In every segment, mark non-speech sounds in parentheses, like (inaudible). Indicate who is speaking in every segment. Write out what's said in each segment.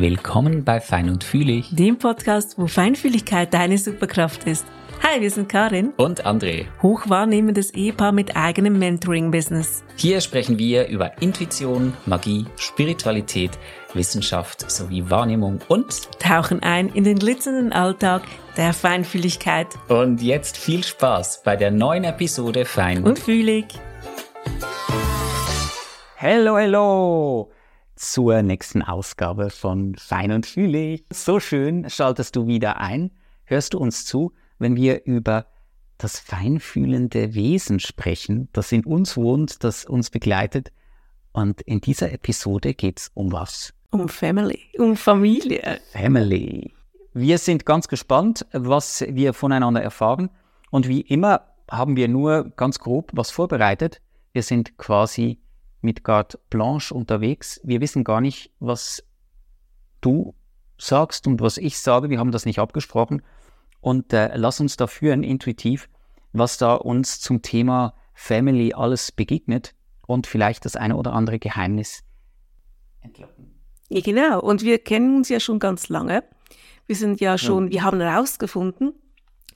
Speaker 1: Willkommen bei Fein und Fühlig,
Speaker 2: dem Podcast, wo Feinfühligkeit deine Superkraft ist. Hi, wir sind Karin
Speaker 1: und André,
Speaker 2: hochwahrnehmendes Ehepaar mit eigenem Mentoring-Business.
Speaker 1: Hier sprechen wir über Intuition, Magie, Spiritualität, Wissenschaft sowie Wahrnehmung und
Speaker 2: tauchen ein in den glitzernden Alltag der Feinfühligkeit.
Speaker 1: Und jetzt viel Spaß bei der neuen Episode Fein
Speaker 2: und Fühlig.
Speaker 1: Hello, hello! Zur nächsten Ausgabe von Fein und Fühlig. So schön schaltest du wieder ein. Hörst du uns zu, wenn wir über das feinfühlende Wesen sprechen, das in uns wohnt, das uns begleitet. Und in dieser Episode geht es um was?
Speaker 2: Um Family, um Familie.
Speaker 1: Family. Wir sind ganz gespannt, was wir voneinander erfahren. Und wie immer haben wir nur ganz grob was vorbereitet. Wir sind quasi mit Carte Blanche unterwegs. Wir wissen gar nicht, was du sagst und was ich sage. Wir haben das nicht abgesprochen. Und äh, lass uns da führen, intuitiv, was da uns zum Thema Family alles begegnet und vielleicht das eine oder andere Geheimnis
Speaker 2: entlocken. Ja, genau. Und wir kennen uns ja schon ganz lange. Wir sind ja schon, ja. wir haben herausgefunden,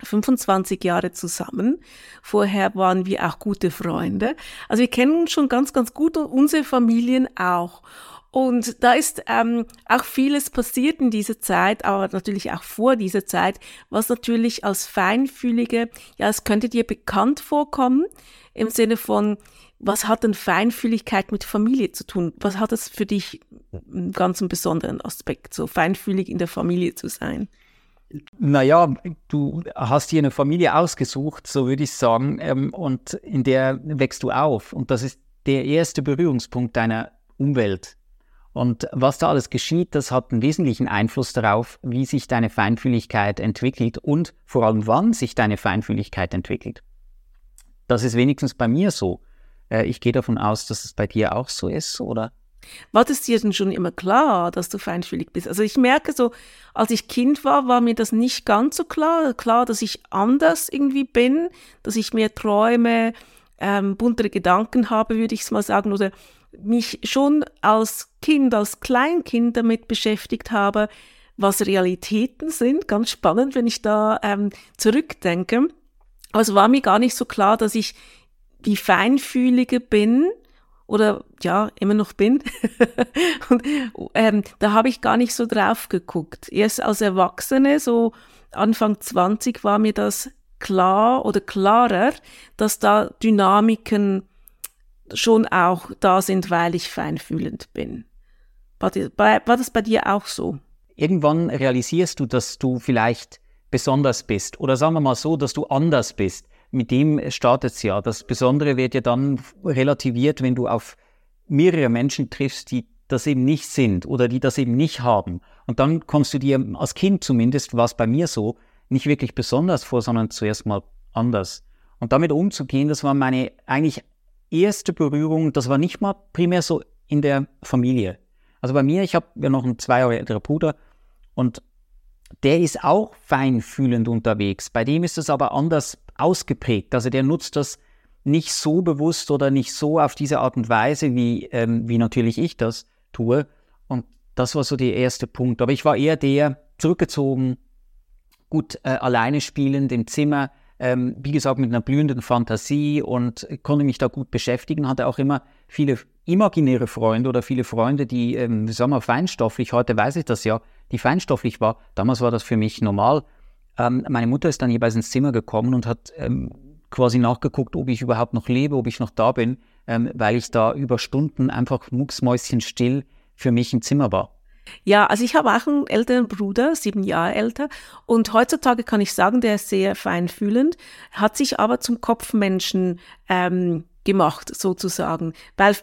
Speaker 2: 25 Jahre zusammen. Vorher waren wir auch gute Freunde. Also wir kennen uns schon ganz, ganz gut und unsere Familien auch. Und da ist ähm, auch vieles passiert in dieser Zeit, aber natürlich auch vor dieser Zeit, was natürlich als Feinfühlige, ja, es könnte dir bekannt vorkommen, im Sinne von, was hat denn Feinfühligkeit mit Familie zu tun? Was hat es für dich einen ganz besonderen Aspekt, so feinfühlig in der Familie zu sein?
Speaker 1: Naja, du hast hier eine Familie ausgesucht, so würde ich sagen, ähm, und in der wächst du auf. Und das ist der erste Berührungspunkt deiner Umwelt. Und was da alles geschieht, das hat einen wesentlichen Einfluss darauf, wie sich deine Feinfühligkeit entwickelt und vor allem wann sich deine Feinfühligkeit entwickelt. Das ist wenigstens bei mir so. Äh, ich gehe davon aus, dass es bei dir auch so ist, oder?
Speaker 2: War das dir denn schon immer klar, dass du feinfühlig bist? Also ich merke so, als ich Kind war, war mir das nicht ganz so klar. Klar, dass ich anders irgendwie bin, dass ich mehr Träume, ähm, buntere Gedanken habe, würde ich es mal sagen, oder mich schon als Kind, als Kleinkind damit beschäftigt habe, was Realitäten sind. Ganz spannend, wenn ich da ähm, zurückdenke. Es war mir gar nicht so klar, dass ich die Feinfühlige bin oder ja, immer noch bin. (laughs) und ähm, da habe ich gar nicht so drauf geguckt. Erst als Erwachsene, so Anfang 20, war mir das klar oder klarer, dass da Dynamiken schon auch da sind, weil ich feinfühlend bin. War, die, war das bei dir auch so?
Speaker 1: Irgendwann realisierst du, dass du vielleicht besonders bist oder sagen wir mal so, dass du anders bist mit dem startet es ja. Das Besondere wird ja dann relativiert, wenn du auf mehrere Menschen triffst, die das eben nicht sind oder die das eben nicht haben. Und dann kommst du dir als Kind zumindest, war es bei mir so, nicht wirklich besonders vor, sondern zuerst mal anders. Und damit umzugehen, das war meine eigentlich erste Berührung, das war nicht mal primär so in der Familie. Also bei mir, ich habe ja noch einen zwei Jahre älteren Bruder und der ist auch feinfühlend unterwegs. Bei dem ist es aber anders ausgeprägt. Also der nutzt das nicht so bewusst oder nicht so auf diese Art und Weise, wie, ähm, wie natürlich ich das tue. Und das war so der erste Punkt. Aber ich war eher der zurückgezogen, gut äh, alleine spielend im Zimmer, ähm, wie gesagt, mit einer blühenden Fantasie und konnte mich da gut beschäftigen, hatte auch immer viele imaginäre Freunde oder viele Freunde, die, ähm, sagen wir, feinstofflich, heute weiß ich das ja, die feinstofflich war. Damals war das für mich normal. Ähm, meine Mutter ist dann jeweils ins Zimmer gekommen und hat ähm, quasi nachgeguckt, ob ich überhaupt noch lebe, ob ich noch da bin, ähm, weil ich da über Stunden einfach mucksmäuschenstill für mich im Zimmer war.
Speaker 2: Ja, also ich habe auch einen älteren Bruder, sieben Jahre älter. Und heutzutage kann ich sagen, der ist sehr feinfühlend, hat sich aber zum Kopfmenschen ähm, gemacht, sozusagen. Weil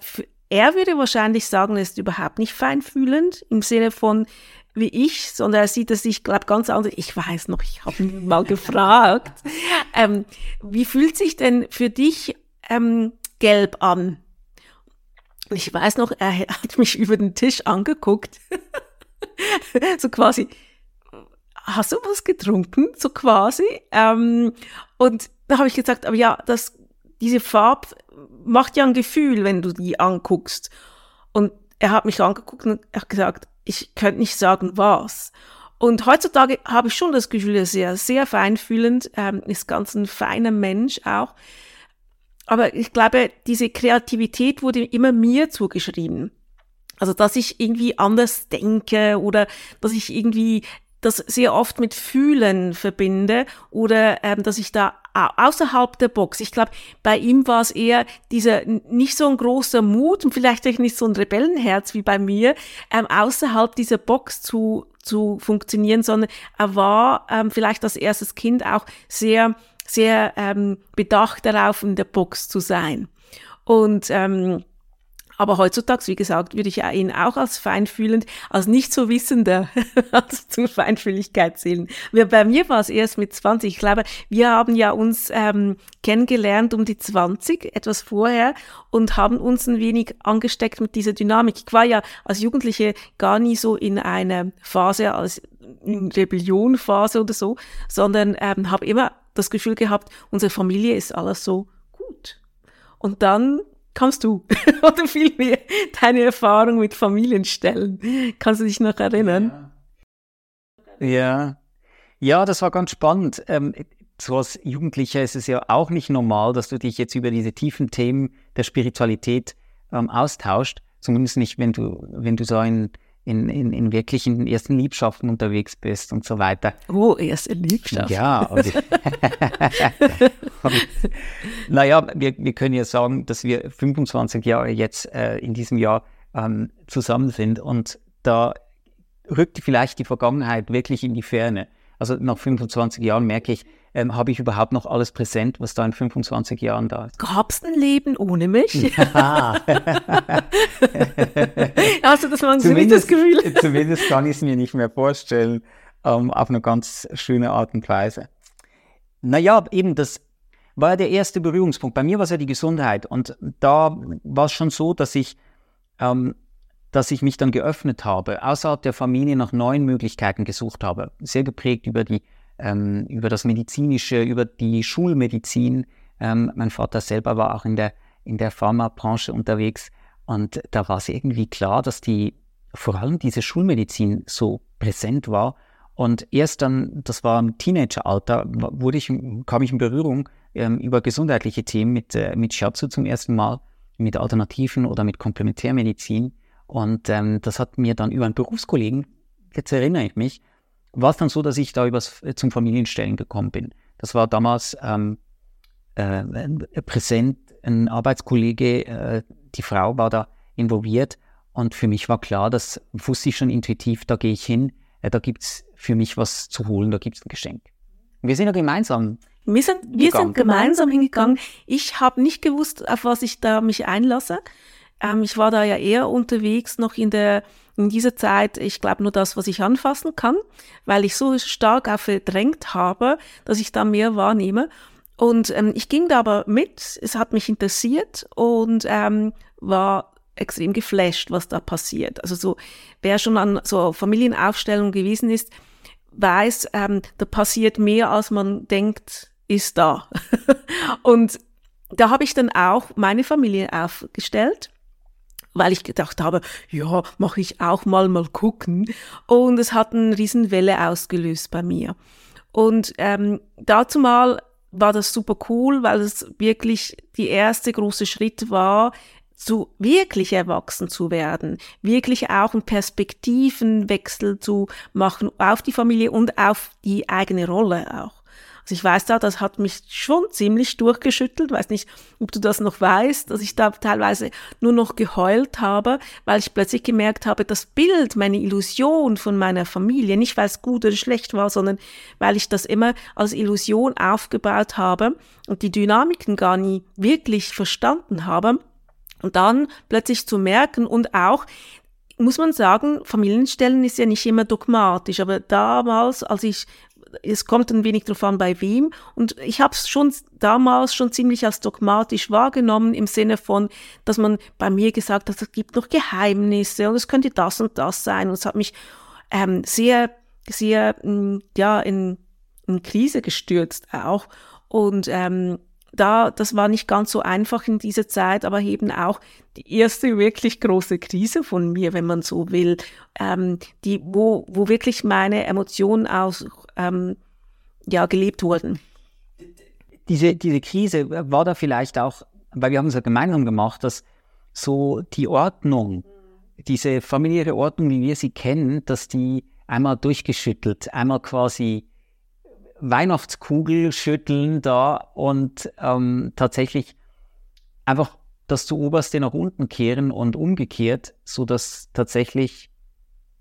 Speaker 2: er würde wahrscheinlich sagen, er ist überhaupt nicht feinfühlend im Sinne von, wie ich, sondern er sieht es, ich glaube, ganz anders. Ich weiß noch, ich habe ihn mal gefragt, ähm, wie fühlt sich denn für dich ähm, gelb an? Und ich weiß noch, er hat mich über den Tisch angeguckt. (laughs) so quasi, hast du was getrunken? So quasi. Ähm, und da habe ich gesagt, aber ja, das, diese Farbe macht ja ein Gefühl, wenn du die anguckst. Und er hat mich angeguckt und hat gesagt, ich könnte nicht sagen, was. Und heutzutage habe ich schon das Gefühl, er ist sehr, sehr feinfühlend, ähm, ist ganz ein feiner Mensch auch. Aber ich glaube, diese Kreativität wurde immer mir zugeschrieben. Also, dass ich irgendwie anders denke oder dass ich irgendwie das sehr oft mit Fühlen verbinde oder ähm, dass ich da außerhalb der Box. Ich glaube, bei ihm war es eher dieser nicht so ein großer Mut und vielleicht nicht so ein Rebellenherz wie bei mir, ähm, außerhalb dieser Box zu zu funktionieren, sondern er war ähm, vielleicht als erstes Kind auch sehr sehr ähm, bedacht darauf, in der Box zu sein. Und ähm, aber heutzutage, wie gesagt, würde ich ihn auch als feinfühlend, als nicht so wissender (laughs) als zur Feinfühligkeit zählen. Bei mir war es erst mit 20. Ich glaube, wir haben ja uns ähm, kennengelernt um die 20, etwas vorher, und haben uns ein wenig angesteckt mit dieser Dynamik. Ich war ja als Jugendliche gar nie so in einer Phase, als Rebellionphase oder so, sondern ähm, habe immer das Gefühl gehabt, unsere Familie ist alles so gut. Und dann Kannst du (laughs) oder vielmehr deine Erfahrung mit Familienstellen? Kannst du dich noch erinnern?
Speaker 1: Ja, ja, ja das war ganz spannend. Ähm, so als Jugendlicher ist es ja auch nicht normal, dass du dich jetzt über diese tiefen Themen der Spiritualität ähm, austauscht. Zumindest nicht, wenn du, wenn du so ein in, in, in wirklichen ersten Liebschaften unterwegs bist und so weiter.
Speaker 2: Oh, erste Liebschaft.
Speaker 1: Ja. Und, (laughs) und, naja, wir, wir können ja sagen, dass wir 25 Jahre jetzt äh, in diesem Jahr ähm, zusammen sind und da rückt vielleicht die Vergangenheit wirklich in die Ferne. Also nach 25 Jahren merke ich, ähm, habe ich überhaupt noch alles präsent, was da in 25 Jahren da ist.
Speaker 2: Gab es ein Leben ohne mich? Ja. (laughs) Hast du das mal
Speaker 1: zumindest, das Gefühl? (laughs) zumindest kann ich es mir nicht mehr vorstellen, ähm, auf eine ganz schöne Art und Weise. Naja, eben das war ja der erste Berührungspunkt. Bei mir war es ja die Gesundheit und da war es schon so, dass ich ähm, dass ich mich dann geöffnet habe, außerhalb der Familie nach neuen Möglichkeiten gesucht habe. Sehr geprägt über, die, ähm, über das Medizinische, über die Schulmedizin. Ähm, mein Vater selber war auch in der, in der Pharmabranche unterwegs und da war es irgendwie klar, dass die, vor allem diese Schulmedizin so präsent war. Und erst dann, das war im Teenageralter, wurde ich, kam ich in Berührung ähm, über gesundheitliche Themen mit, äh, mit Shiatsu zum ersten Mal, mit Alternativen oder mit Komplementärmedizin. Und ähm, das hat mir dann über einen Berufskollegen, jetzt erinnere ich mich, war es dann so, dass ich da übers, äh, zum Familienstellen gekommen bin. Das war damals ähm, äh, präsent, ein Arbeitskollege, äh, die Frau war da involviert und für mich war klar, das wusste ich schon intuitiv, da gehe ich hin, äh, da gibt es für mich was zu holen, da gibt es ein Geschenk. wir sind ja gemeinsam
Speaker 2: wir sind, wir sind gemeinsam hingegangen. Ich habe nicht gewusst, auf was ich da mich einlasse. Ähm, ich war da ja eher unterwegs noch in der in dieser Zeit, ich glaube nur das, was ich anfassen kann, weil ich so stark auf verdrängt habe, dass ich da mehr wahrnehme. Und ähm, ich ging da aber mit, es hat mich interessiert und ähm, war extrem geflasht, was da passiert. Also so, wer schon an so Familienaufstellungen gewesen ist, weiß, ähm, da passiert mehr, als man denkt, ist da. (laughs) und da habe ich dann auch meine Familie aufgestellt weil ich gedacht habe, ja, mache ich auch mal mal gucken. Und es hat eine Riesenwelle ausgelöst bei mir. Und ähm, dazu mal war das super cool, weil es wirklich die erste große Schritt war, zu wirklich erwachsen zu werden, wirklich auch einen Perspektivenwechsel zu machen auf die Familie und auf die eigene Rolle auch. Also ich weiß da, das hat mich schon ziemlich durchgeschüttelt. Weiß nicht, ob du das noch weißt, dass ich da teilweise nur noch geheult habe, weil ich plötzlich gemerkt habe, das Bild, meine Illusion von meiner Familie, nicht weil es gut oder schlecht war, sondern weil ich das immer als Illusion aufgebaut habe und die Dynamiken gar nie wirklich verstanden habe. Und dann plötzlich zu merken und auch, muss man sagen, Familienstellen ist ja nicht immer dogmatisch, aber damals, als ich es kommt ein wenig darauf an, bei wem. Und ich habe es schon damals schon ziemlich als dogmatisch wahrgenommen, im Sinne von, dass man bei mir gesagt hat, es gibt noch Geheimnisse und es könnte das und das sein. Und es hat mich ähm, sehr, sehr, mm, ja, in, in Krise gestürzt auch. Und ähm, da, das war nicht ganz so einfach in dieser Zeit, aber eben auch die erste wirklich große Krise von mir, wenn man so will, ähm, die, wo, wo wirklich meine Emotionen auch ähm, ja, gelebt wurden.
Speaker 1: Diese, diese Krise war da vielleicht auch, weil wir haben es ja gemeinsam gemacht, dass so die Ordnung, diese familiäre Ordnung, wie wir sie kennen, dass die einmal durchgeschüttelt, einmal quasi Weihnachtskugel schütteln da und ähm, tatsächlich einfach das zu oberste nach unten kehren und umgekehrt, so dass tatsächlich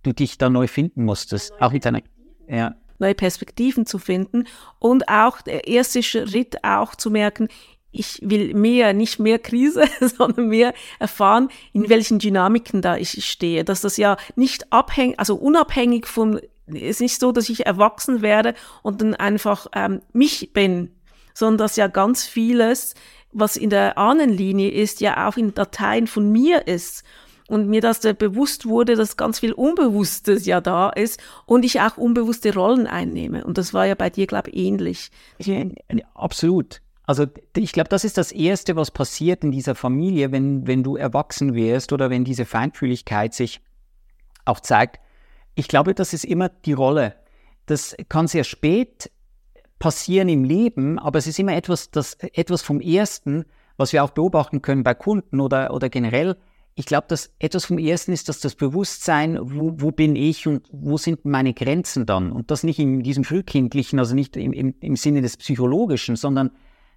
Speaker 1: du dich da neu finden musstest, auch mit deiner
Speaker 2: ja. Neue Perspektiven zu finden und auch der erste Schritt auch zu merken, ich will mehr, nicht mehr Krise, (laughs) sondern mehr erfahren, in welchen Dynamiken da ich stehe. Dass das ja nicht abhängig, also unabhängig von es ist nicht so, dass ich erwachsen werde und dann einfach ähm, mich bin, sondern dass ja ganz vieles, was in der Ahnenlinie ist, ja auch in Dateien von mir ist. Und mir das bewusst wurde, dass ganz viel Unbewusstes ja da ist und ich auch unbewusste Rollen einnehme. Und das war ja bei dir, glaube ich, ähnlich.
Speaker 1: Ja, absolut. Also ich glaube, das ist das Erste, was passiert in dieser Familie, wenn, wenn du erwachsen wirst oder wenn diese Feinfühligkeit sich auch zeigt ich glaube, das ist immer die Rolle. Das kann sehr spät passieren im Leben, aber es ist immer etwas, das, etwas vom Ersten, was wir auch beobachten können bei Kunden oder, oder generell. Ich glaube, dass etwas vom Ersten ist, dass das Bewusstsein, wo, wo bin ich und wo sind meine Grenzen dann? Und das nicht in diesem frühkindlichen, also nicht im, im, im Sinne des Psychologischen, sondern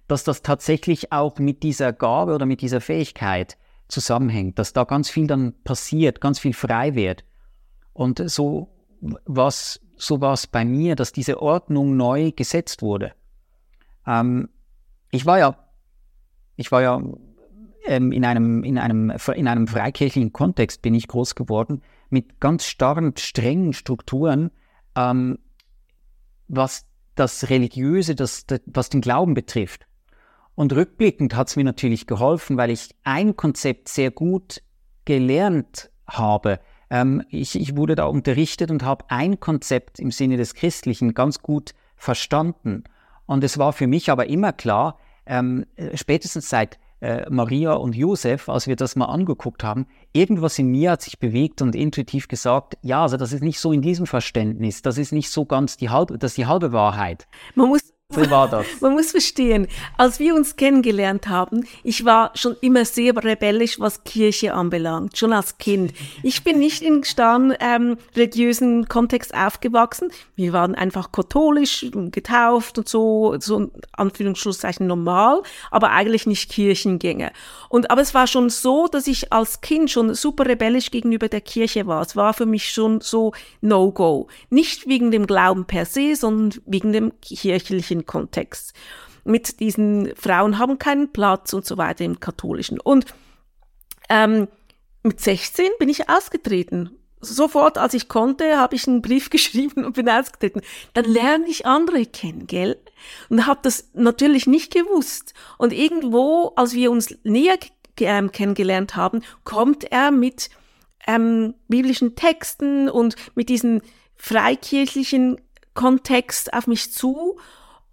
Speaker 1: dass das tatsächlich auch mit dieser Gabe oder mit dieser Fähigkeit zusammenhängt, dass da ganz viel dann passiert, ganz viel frei wird. Und so was so war es bei mir, dass diese Ordnung neu gesetzt wurde. Ähm, ich war ja, ich war ja ähm, in einem in einem in einem freikirchlichen Kontext bin ich groß geworden mit ganz starren, strengen Strukturen, ähm, was das Religiöse, das, das, was den Glauben betrifft. Und rückblickend hat es mir natürlich geholfen, weil ich ein Konzept sehr gut gelernt habe, ähm, ich, ich wurde da unterrichtet und habe ein Konzept im Sinne des Christlichen ganz gut verstanden. Und es war für mich aber immer klar, ähm, spätestens seit äh, Maria und Josef, als wir das mal angeguckt haben, irgendwas in mir hat sich bewegt und intuitiv gesagt, ja, also das ist nicht so in diesem Verständnis, das ist nicht so ganz die halbe, das ist die halbe Wahrheit.
Speaker 2: Man muss so war das. (laughs) Man muss verstehen, als wir uns kennengelernt haben, ich war schon immer sehr rebellisch, was Kirche anbelangt, schon als Kind. Ich bin nicht in starren ähm, religiösen Kontext aufgewachsen. Wir waren einfach katholisch, getauft und so, so Anführungsschlusszeichen normal, aber eigentlich nicht Kirchengänger. Und aber es war schon so, dass ich als Kind schon super rebellisch gegenüber der Kirche war. Es war für mich schon so No-Go. Nicht wegen dem Glauben per se, sondern wegen dem kirchlichen Kontext. Mit diesen Frauen haben keinen Platz und so weiter im katholischen. Und ähm, mit 16 bin ich ausgetreten. Sofort, als ich konnte, habe ich einen Brief (laughs) geschrieben und bin ausgetreten. Dann lerne ich andere kennen, gell? Und habe das natürlich nicht gewusst. Und irgendwo, als wir uns näher ähm, kennengelernt haben, kommt er mit ähm, biblischen Texten und mit diesem freikirchlichen Kontext auf mich zu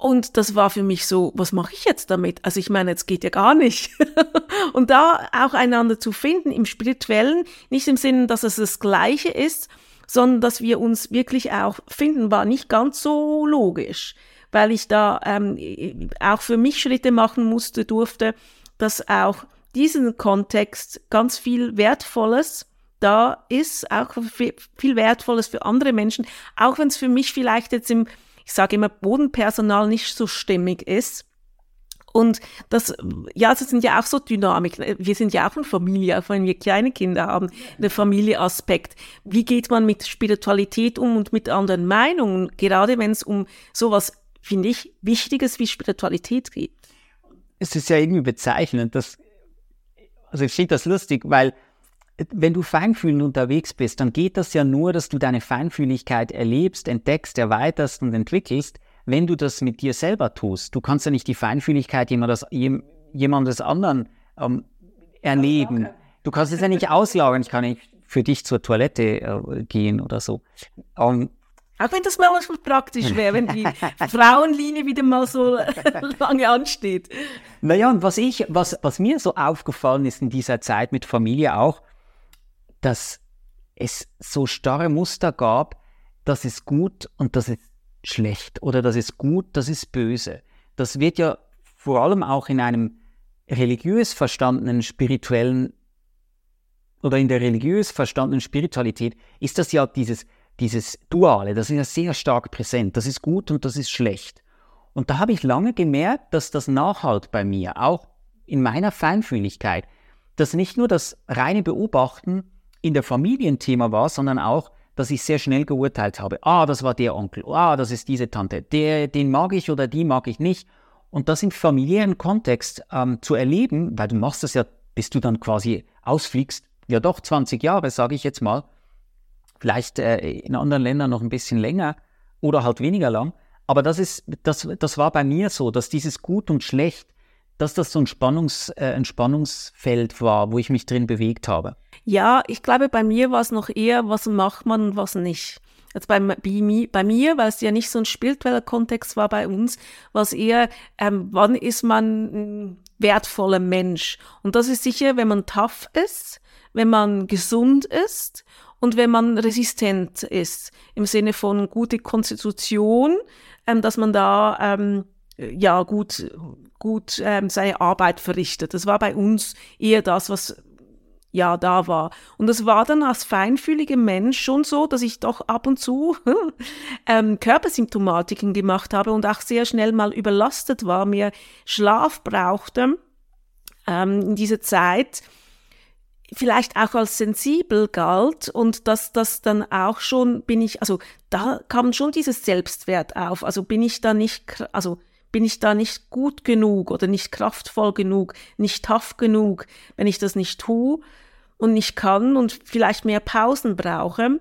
Speaker 2: und das war für mich so, was mache ich jetzt damit? Also ich meine, es geht ja gar nicht. (laughs) und da auch einander zu finden im spirituellen, nicht im Sinne, dass es das Gleiche ist, sondern dass wir uns wirklich auch finden, war nicht ganz so logisch, weil ich da ähm, auch für mich Schritte machen musste, durfte, dass auch diesen Kontext ganz viel Wertvolles da ist, auch viel Wertvolles für andere Menschen, auch wenn es für mich vielleicht jetzt im ich sage immer, Bodenpersonal nicht so stimmig ist. Und das, ja, das sind ja auch so Dynamiken. Wir sind ja auch eine Familie, auch wenn wir kleine Kinder haben, der Familieaspekt. Wie geht man mit Spiritualität um und mit anderen Meinungen, gerade wenn es um sowas, finde ich, Wichtiges wie Spiritualität geht?
Speaker 1: Es ist ja irgendwie bezeichnend, dass, also ich finde das lustig, weil wenn du feinfühlend unterwegs bist, dann geht das ja nur, dass du deine Feinfühligkeit erlebst, entdeckst, erweiterst und entwickelst, wenn du das mit dir selber tust. Du kannst ja nicht die Feinfühligkeit jemandes, jemandes anderen ähm, erleben. Du kannst es ja nicht auslagern. Ich kann nicht für dich zur Toilette äh, gehen oder so. Um, ähm,
Speaker 2: Auch wenn das mal was praktisch wäre, wenn die (laughs) Frauenlinie wieder mal so (laughs) lange ansteht.
Speaker 1: Naja, und was ich, was, was mir so aufgefallen ist in dieser Zeit mit Familie auch, dass es so starre Muster gab, das ist gut und das ist schlecht oder das ist gut, das ist böse. Das wird ja vor allem auch in einem religiös verstandenen spirituellen oder in der religiös verstandenen Spiritualität ist das ja dieses dieses Duale, das ist ja sehr stark präsent. Das ist gut und das ist schlecht. Und da habe ich lange gemerkt, dass das nachhalt bei mir, auch in meiner Feinfühligkeit, dass nicht nur das reine Beobachten in der Familienthema war, sondern auch, dass ich sehr schnell geurteilt habe. Ah, das war der Onkel. Ah, das ist diese Tante. Der, den mag ich oder die mag ich nicht. Und das im familiären Kontext ähm, zu erleben, weil du machst das ja, bis du dann quasi ausfliegst, ja doch 20 Jahre, sage ich jetzt mal, vielleicht äh, in anderen Ländern noch ein bisschen länger oder halt weniger lang. Aber das ist, das, das war bei mir so, dass dieses Gut und Schlecht, dass das so ein, Spannungs, äh, ein Spannungsfeld war, wo ich mich drin bewegt habe.
Speaker 2: Ja, ich glaube, bei mir war es noch eher, was macht man und was nicht. Jetzt bei, bei, bei mir, weil es ja nicht so ein spiritueller Kontext war bei uns, war es eher, ähm, wann ist man ein wertvoller Mensch? Und das ist sicher, wenn man tough ist, wenn man gesund ist und wenn man resistent ist, im Sinne von gute Konstitution, ähm, dass man da ähm, ja gut, gut ähm, seine Arbeit verrichtet. Das war bei uns eher das, was ja da war. Und es war dann als feinfühliger Mensch schon so, dass ich doch ab und zu (laughs) ähm, Körpersymptomatiken gemacht habe und auch sehr schnell mal überlastet war, mir Schlaf brauchte ähm, in dieser Zeit vielleicht auch als sensibel galt und dass das dann auch schon bin ich, also da kam schon dieses Selbstwert auf. Also bin ich da nicht, also bin ich da nicht gut genug oder nicht kraftvoll genug, nicht tough genug, wenn ich das nicht tue und nicht kann und vielleicht mehr Pausen brauche.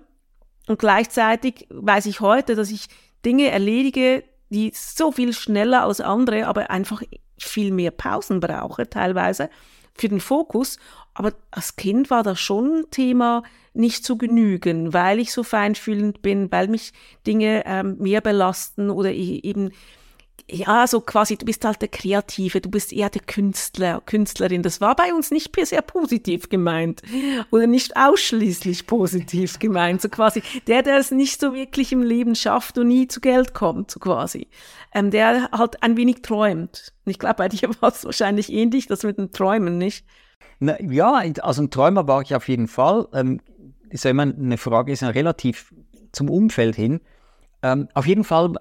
Speaker 2: Und gleichzeitig weiß ich heute, dass ich Dinge erledige, die so viel schneller als andere, aber einfach viel mehr Pausen brauche teilweise für den Fokus. Aber als Kind war das schon ein Thema, nicht zu genügen, weil ich so feinfühlend bin, weil mich Dinge ähm, mehr belasten oder eben, ja, so quasi, du bist halt der Kreative, du bist eher der Künstler, Künstlerin. Das war bei uns nicht sehr positiv gemeint oder nicht ausschließlich positiv gemeint. So quasi der, der es nicht so wirklich im Leben schafft und nie zu Geld kommt, so quasi. Ähm, der halt ein wenig träumt. Und ich glaube, bei dir (laughs) war es wahrscheinlich ähnlich, das mit dem Träumen, nicht?
Speaker 1: Na, ja, also ein Träumer war ich auf jeden Fall. Ähm, ist ja immer eine Frage, ist ja relativ zum Umfeld hin. Ähm, auf jeden Fall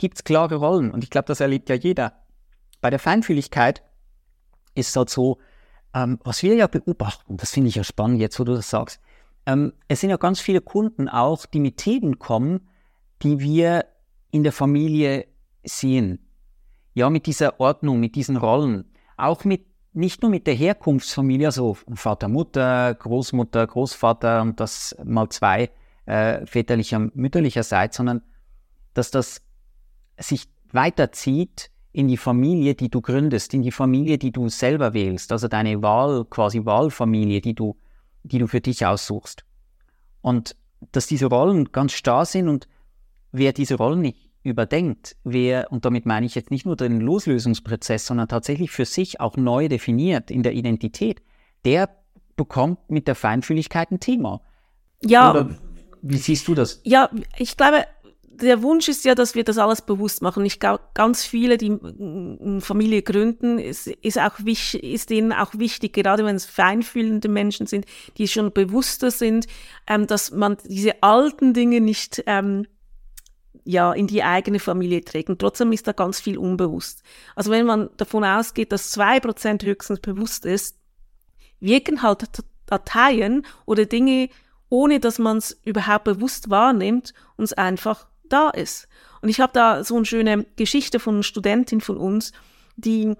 Speaker 1: gibt es klare Rollen und ich glaube, das erlebt ja jeder. Bei der Feinfühligkeit ist es halt so, ähm, was wir ja beobachten, das finde ich ja spannend jetzt, wo du das sagst. Ähm, es sind ja ganz viele Kunden auch, die mit Themen kommen, die wir in der Familie sehen. Ja, mit dieser Ordnung, mit diesen Rollen, auch mit nicht nur mit der Herkunftsfamilie, also Vater, Mutter, Großmutter, Großvater und das mal zwei äh, väterlicher, mütterlicherseits, sondern dass das sich weiterzieht in die Familie, die du gründest, in die Familie, die du selber wählst, also deine Wahl, quasi Wahlfamilie, die du, die du für dich aussuchst. Und dass diese Rollen ganz starr sind und wer diese Rollen nicht überdenkt, wer, und damit meine ich jetzt nicht nur den Loslösungsprozess, sondern tatsächlich für sich auch neu definiert in der Identität, der bekommt mit der Feinfühligkeit ein Thema.
Speaker 2: Ja. Oder
Speaker 1: wie siehst du das?
Speaker 2: Ja, ich glaube, der Wunsch ist ja, dass wir das alles bewusst machen. Ich glaube, ganz viele, die eine Familie gründen, ist, ist, auch, ist denen auch wichtig, gerade wenn es feinfühlende Menschen sind, die schon bewusster sind, ähm, dass man diese alten Dinge nicht ähm, ja, in die eigene Familie trägt. Und trotzdem ist da ganz viel unbewusst. Also wenn man davon ausgeht, dass zwei Prozent höchstens bewusst ist, wirken halt Dateien oder Dinge, ohne dass man es überhaupt bewusst wahrnimmt, uns einfach da ist. Und ich habe da so eine schöne Geschichte von einer Studentin von uns, die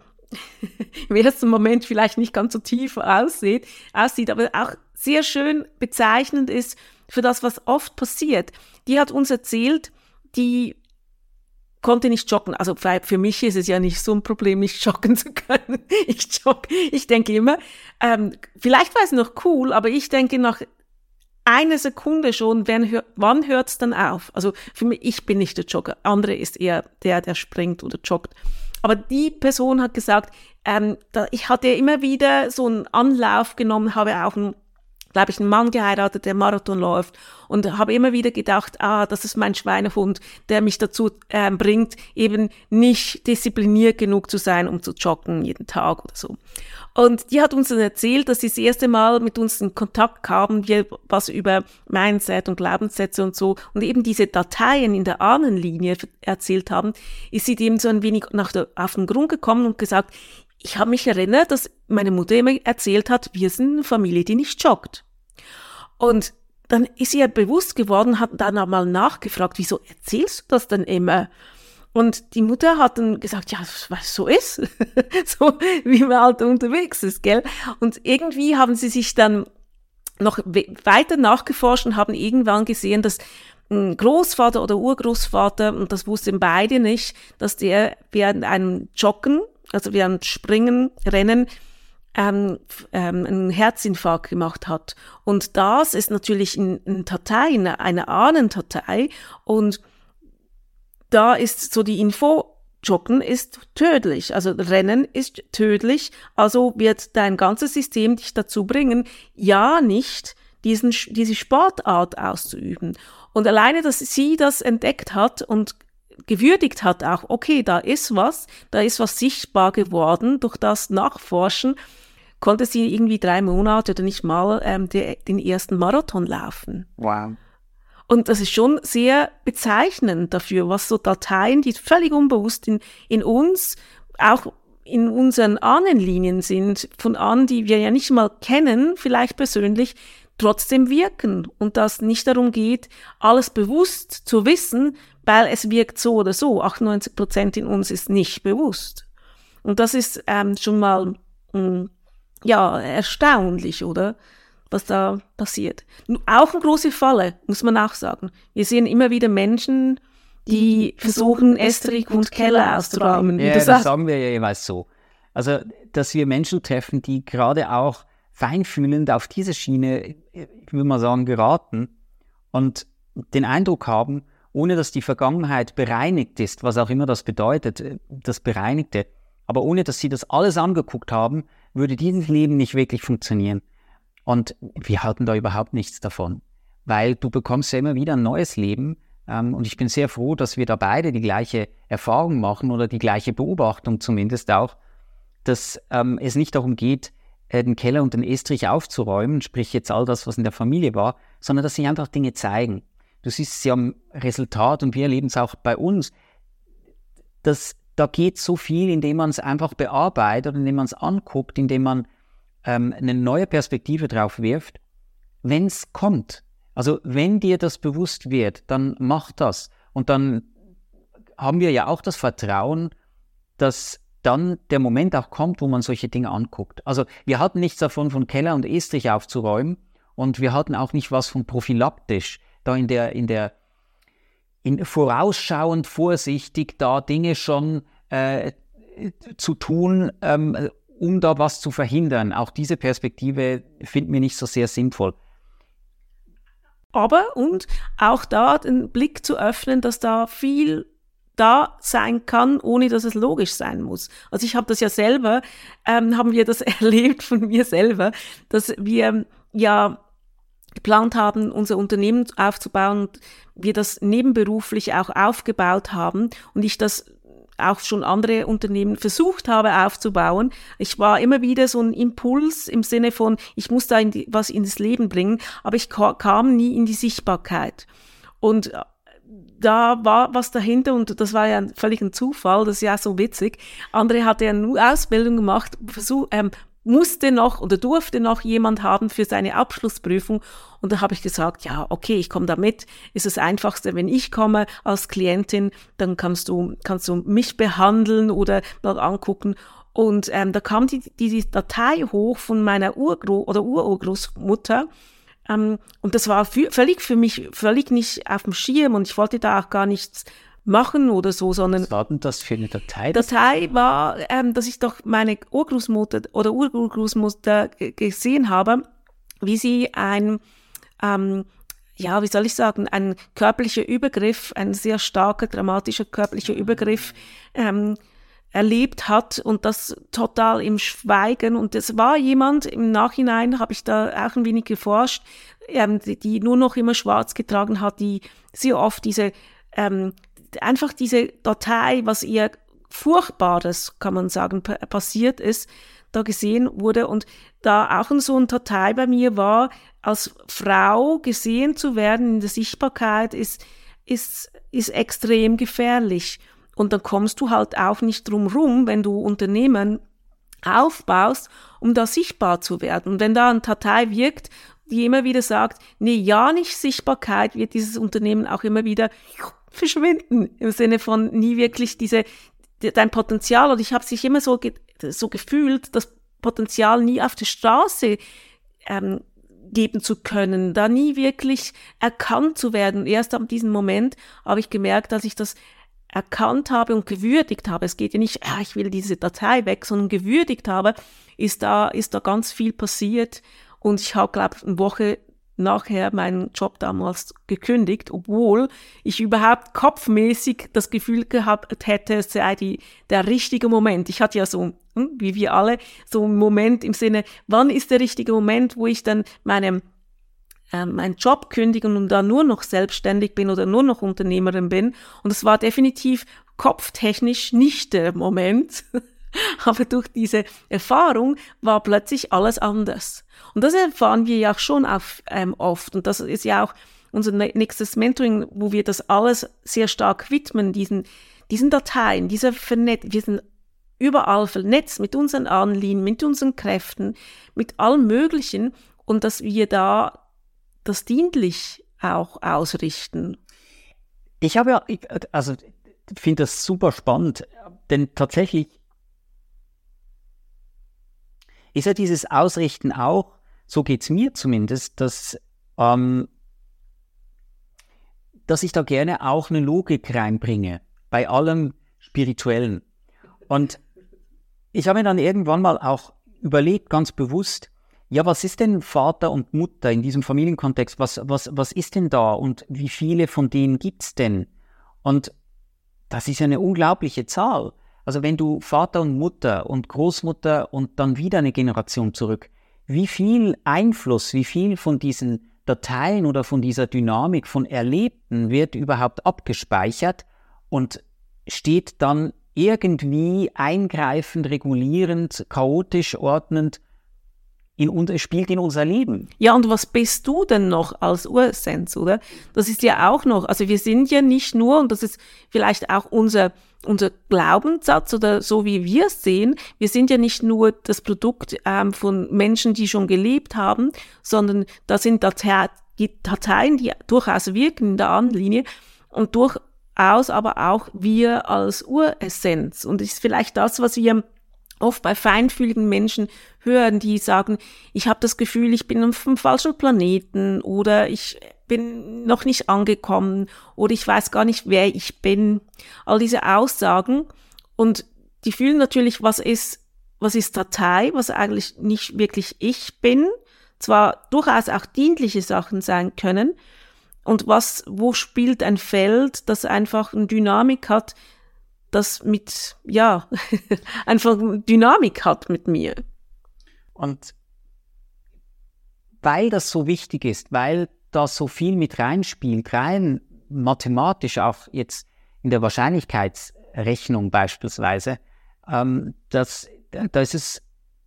Speaker 2: (laughs) im ersten Moment vielleicht nicht ganz so tief aussieht, aussieht, aber auch sehr schön bezeichnend ist für das, was oft passiert. Die hat uns erzählt, die konnte nicht joggen. Also für mich ist es ja nicht so ein Problem, nicht (laughs) joggen zu können. Ich jogge. Ich denke immer, ähm, vielleicht war es noch cool, aber ich denke nach eine Sekunde schon, wann, wann hört es dann auf? Also für mich, ich bin nicht der Jogger, andere ist eher der, der springt oder joggt. Aber die Person hat gesagt, ähm, da, ich hatte immer wieder so einen Anlauf genommen, habe auch einen glaube ich, einen Mann geheiratet, der Marathon läuft und habe immer wieder gedacht, ah, das ist mein Schweinehund, der mich dazu äh, bringt, eben nicht diszipliniert genug zu sein, um zu joggen jeden Tag oder so. Und die hat uns dann erzählt, dass sie das erste Mal mit uns in Kontakt kamen, wir was über Mindset und Glaubenssätze und so und eben diese Dateien in der Ahnenlinie erzählt haben, ist sie dem so ein wenig nach der, auf den Grund gekommen und gesagt, ich habe mich erinnert, dass meine Mutter immer erzählt hat, wir sind eine Familie, die nicht joggt. Und dann ist ihr bewusst geworden, hat dann einmal nachgefragt, wieso erzählst du das denn immer? Und die Mutter hat dann gesagt, ja, was so ist, (laughs) so wie man halt unterwegs ist, gell? Und irgendwie haben sie sich dann noch weiter nachgeforscht und haben irgendwann gesehen, dass ein Großvater oder Urgroßvater, und das wussten beide nicht, dass der während einem Joggen, also während Springen, Rennen, ähm, ähm, einen Herzinfarkt gemacht hat. Und das ist natürlich eine Datei, eine Ahnendatei. Und da ist so die Info, Joggen ist tödlich, also Rennen ist tödlich, also wird dein ganzes System dich dazu bringen, ja nicht diesen, diese Sportart auszuüben. Und alleine, dass sie das entdeckt hat und gewürdigt hat auch, okay, da ist was, da ist was sichtbar geworden durch das Nachforschen, konnte sie irgendwie drei Monate oder nicht mal ähm, de, den ersten Marathon laufen.
Speaker 1: Wow.
Speaker 2: Und das ist schon sehr bezeichnend dafür, was so Dateien, die völlig unbewusst in, in uns, auch in unseren Ahnenlinien sind, von Ahnen, die wir ja nicht mal kennen, vielleicht persönlich, trotzdem wirken. Und dass nicht darum geht, alles bewusst zu wissen, weil es wirkt so oder so. 98 Prozent in uns ist nicht bewusst. Und das ist ähm, schon mal mh, mm, ja erstaunlich, oder? was da passiert. Auch eine große Falle, muss man auch sagen. Wir sehen immer wieder Menschen, die versuchen, Estrich und Keller auszuräumen.
Speaker 1: Ja, das sagst. sagen wir ja jeweils so. Also, dass wir Menschen treffen, die gerade auch feinfühlend auf diese Schiene, ich würde mal sagen, geraten und den Eindruck haben, ohne dass die Vergangenheit bereinigt ist, was auch immer das bedeutet, das Bereinigte, aber ohne dass sie das alles angeguckt haben, würde dieses Leben nicht wirklich funktionieren. Und wir halten da überhaupt nichts davon, weil du bekommst ja immer wieder ein neues Leben. Ähm, und ich bin sehr froh, dass wir da beide die gleiche Erfahrung machen oder die gleiche Beobachtung zumindest auch, dass ähm, es nicht darum geht, äh, den Keller und den Estrich aufzuräumen, sprich jetzt all das, was in der Familie war, sondern dass sich einfach Dinge zeigen. Du siehst es ja am Resultat und wir erleben es auch bei uns, dass da geht so viel, indem man es einfach bearbeitet, indem man es anguckt, indem man ähm, eine neue Perspektive drauf wirft, wenn es kommt. Also wenn dir das bewusst wird, dann mach das. Und dann haben wir ja auch das Vertrauen, dass dann der Moment auch kommt, wo man solche Dinge anguckt. Also wir hatten nichts davon, von Keller und Estrich aufzuräumen und wir hatten auch nicht was von prophylaktisch, da in der, in der, in vorausschauend vorsichtig da Dinge schon äh, zu tun, ähm, um da was zu verhindern. Auch diese Perspektive finden wir nicht so sehr sinnvoll.
Speaker 2: Aber und auch da den Blick zu öffnen, dass da viel da sein kann, ohne dass es logisch sein muss. Also ich habe das ja selber, ähm, haben wir das (laughs) erlebt von mir selber, dass wir ja geplant haben, unser Unternehmen aufzubauen und wir das nebenberuflich auch aufgebaut haben und ich das auch schon andere Unternehmen versucht habe aufzubauen. Ich war immer wieder so ein Impuls im Sinne von, ich muss da in die, was ins Leben bringen, aber ich kam nie in die Sichtbarkeit. Und äh, da war was dahinter und das war ja völlig ein Zufall, das ist ja so witzig. Andere hatte ja nur Ausbildung gemacht, versuch, ähm, musste noch oder durfte noch jemand haben für seine Abschlussprüfung. Und da habe ich gesagt, ja, okay, ich komme da mit. Ist das Einfachste, wenn ich komme als Klientin, dann kannst du, kannst du mich behandeln oder mal angucken. Und ähm, da kam die, die, Datei hoch von meiner Urgro oder Ururgroßmutter. Ähm, und das war für, völlig für mich, völlig nicht auf dem Schirm und ich wollte da auch gar nichts machen oder so, sondern.
Speaker 1: Was war denn das für eine Datei?
Speaker 2: Datei war, ähm, dass ich doch meine Urgroßmutter oder Urgroßmutter gesehen habe, wie sie ein ähm, ja, wie soll ich sagen, ein körperlicher Übergriff, ein sehr starker, dramatischer körperlicher Übergriff ähm, erlebt hat und das total im Schweigen. Und es war jemand, im Nachhinein habe ich da auch ein wenig geforscht, ähm, die, die, nur noch immer schwarz getragen hat, die sehr oft diese, ähm, einfach diese Datei, was ihr Furchtbares, kann man sagen, passiert ist, da gesehen wurde und da auch so ein Datei bei mir war, als Frau gesehen zu werden in der Sichtbarkeit ist, ist, ist extrem gefährlich. Und dann kommst du halt auch nicht drum rum, wenn du Unternehmen aufbaust, um da sichtbar zu werden. Und wenn da eine Datei wirkt, die immer wieder sagt, nee, ja nicht Sichtbarkeit, wird dieses Unternehmen auch immer wieder verschwinden. Im Sinne von nie wirklich diese, dein Potenzial. Und ich habe sich immer so, ge so gefühlt, das Potenzial nie auf der Straße ähm, geben zu können, da nie wirklich erkannt zu werden. Erst ab diesem Moment habe ich gemerkt, dass ich das erkannt habe und gewürdigt habe. Es geht ja nicht, ah, ich will diese Datei weg, sondern gewürdigt habe, ist da, ist da ganz viel passiert. Und ich habe, glaube eine Woche nachher meinen Job damals gekündigt, obwohl ich überhaupt kopfmäßig das Gefühl gehabt hätte, es sei die, der richtige Moment. Ich hatte ja so, hm, wie wir alle, so einen Moment im Sinne, wann ist der richtige Moment, wo ich dann meinem äh, meinen Job kündigen und dann nur noch selbstständig bin oder nur noch Unternehmerin bin. Und es war definitiv kopftechnisch nicht der Moment. (laughs) (laughs) Aber durch diese Erfahrung war plötzlich alles anders. Und das erfahren wir ja auch schon auf, ähm, oft. Und das ist ja auch unser nächstes Mentoring, wo wir das alles sehr stark widmen, diesen, diesen Dateien, dieser Vernetz, wir sind überall vernetzt mit unseren Anliegen, mit unseren Kräften, mit allem Möglichen und dass wir da das dienlich auch ausrichten.
Speaker 1: Ich habe ja, also finde das super spannend, denn tatsächlich ist ja dieses Ausrichten auch, so geht es mir zumindest, dass, ähm, dass ich da gerne auch eine Logik reinbringe, bei allem Spirituellen. Und ich habe mir dann irgendwann mal auch überlegt, ganz bewusst, ja, was ist denn Vater und Mutter in diesem Familienkontext? Was, was, was ist denn da und wie viele von denen gibt es denn? Und das ist eine unglaubliche Zahl. Also wenn du Vater und Mutter und Großmutter und dann wieder eine Generation zurück, wie viel Einfluss, wie viel von diesen Dateien oder von dieser Dynamik von Erlebten wird überhaupt abgespeichert und steht dann irgendwie eingreifend, regulierend, chaotisch, ordnend in, spielt in unser Leben.
Speaker 2: Ja, und was bist du denn noch als Ursens, oder? Das ist ja auch noch, also wir sind ja nicht nur, und das ist vielleicht auch unser, unser Glaubenssatz oder so wie wir es sehen, wir sind ja nicht nur das Produkt ähm, von Menschen, die schon gelebt haben, sondern da sind die Dateien, die durchaus wirken in der Anlinie und durchaus aber auch wir als Uressenz. Und ist vielleicht das, was wir oft bei feinfühligen Menschen hören, die sagen, ich habe das Gefühl, ich bin auf dem falschen Planeten oder ich bin noch nicht angekommen oder ich weiß gar nicht, wer ich bin. All diese Aussagen und die fühlen natürlich, was ist, was ist Datei, was eigentlich nicht wirklich ich bin, zwar durchaus auch dienliche Sachen sein können und was, wo spielt ein Feld, das einfach eine Dynamik hat, das mit, ja, (laughs) einfach Dynamik hat mit mir.
Speaker 1: Und weil das so wichtig ist, weil da so viel mit reinspielt, rein mathematisch auch jetzt in der Wahrscheinlichkeitsrechnung beispielsweise, ähm, das, da ist es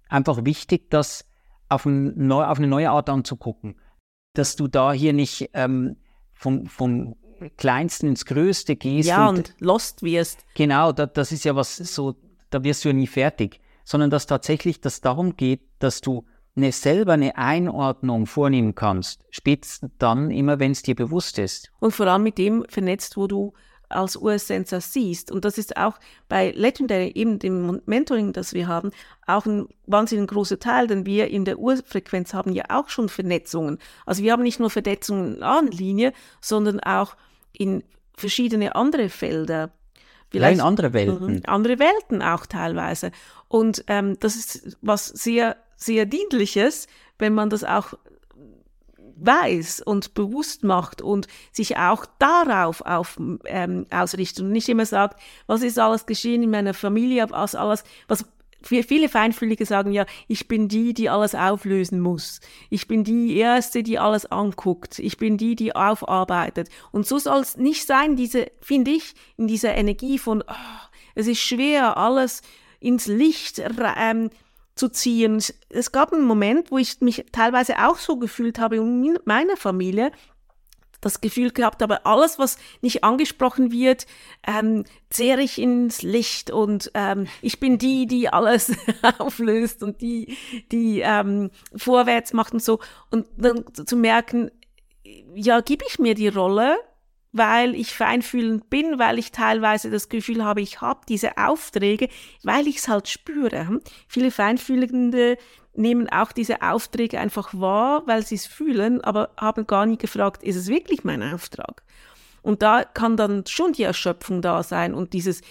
Speaker 1: einfach wichtig, das auf, ein neu, auf eine neue Art anzugucken. Dass du da hier nicht ähm, vom, vom Kleinsten ins Größte gehst.
Speaker 2: Ja, und, und lost wirst.
Speaker 1: Genau, da, das ist ja was so, da wirst du ja nie fertig. Sondern dass tatsächlich das darum geht, dass du eine, selber eine Einordnung vornehmen kannst. Spätestens dann immer, wenn es dir bewusst ist.
Speaker 2: Und vor allem mit dem vernetzt, wo du als Ursensor siehst. Und das ist auch bei Legendary, eben dem Mentoring, das wir haben, auch ein wahnsinnig großer Teil, denn wir in der Urfrequenz haben ja auch schon Vernetzungen. Also wir haben nicht nur Vernetzungen an Linie, sondern auch in verschiedene andere Felder.
Speaker 1: Vielleicht ja, in andere Welten.
Speaker 2: Mhm. Andere Welten auch teilweise. Und ähm, das ist was sehr, sehr Dienliches, wenn man das auch weiß und bewusst macht und sich auch darauf auf, ähm, ausrichtet und nicht immer sagt, was ist alles geschehen in meiner Familie, was alles, was viele Feinfühlige sagen ja, ich bin die, die alles auflösen muss. Ich bin die Erste, die alles anguckt. Ich bin die, die aufarbeitet. Und so soll es nicht sein, diese, finde ich, in dieser Energie von, oh, es ist schwer, alles ins Licht ähm, zu ziehen. Es gab einen Moment, wo ich mich teilweise auch so gefühlt habe in meiner Familie, das Gefühl gehabt habe, alles, was nicht angesprochen wird, ähm, zehre ich ins Licht und ähm, ich bin die, die alles (laughs) auflöst und die, die ähm, vorwärts macht und so. Und dann zu merken, ja, gebe ich mir die Rolle weil ich feinfühlend bin, weil ich teilweise das Gefühl habe, ich habe diese Aufträge, weil ich es halt spüre. Viele Feinfühlende nehmen auch diese Aufträge einfach wahr, weil sie es fühlen, aber haben gar nie gefragt, ist es wirklich mein Auftrag? Und da kann dann schon die Erschöpfung da sein und dieses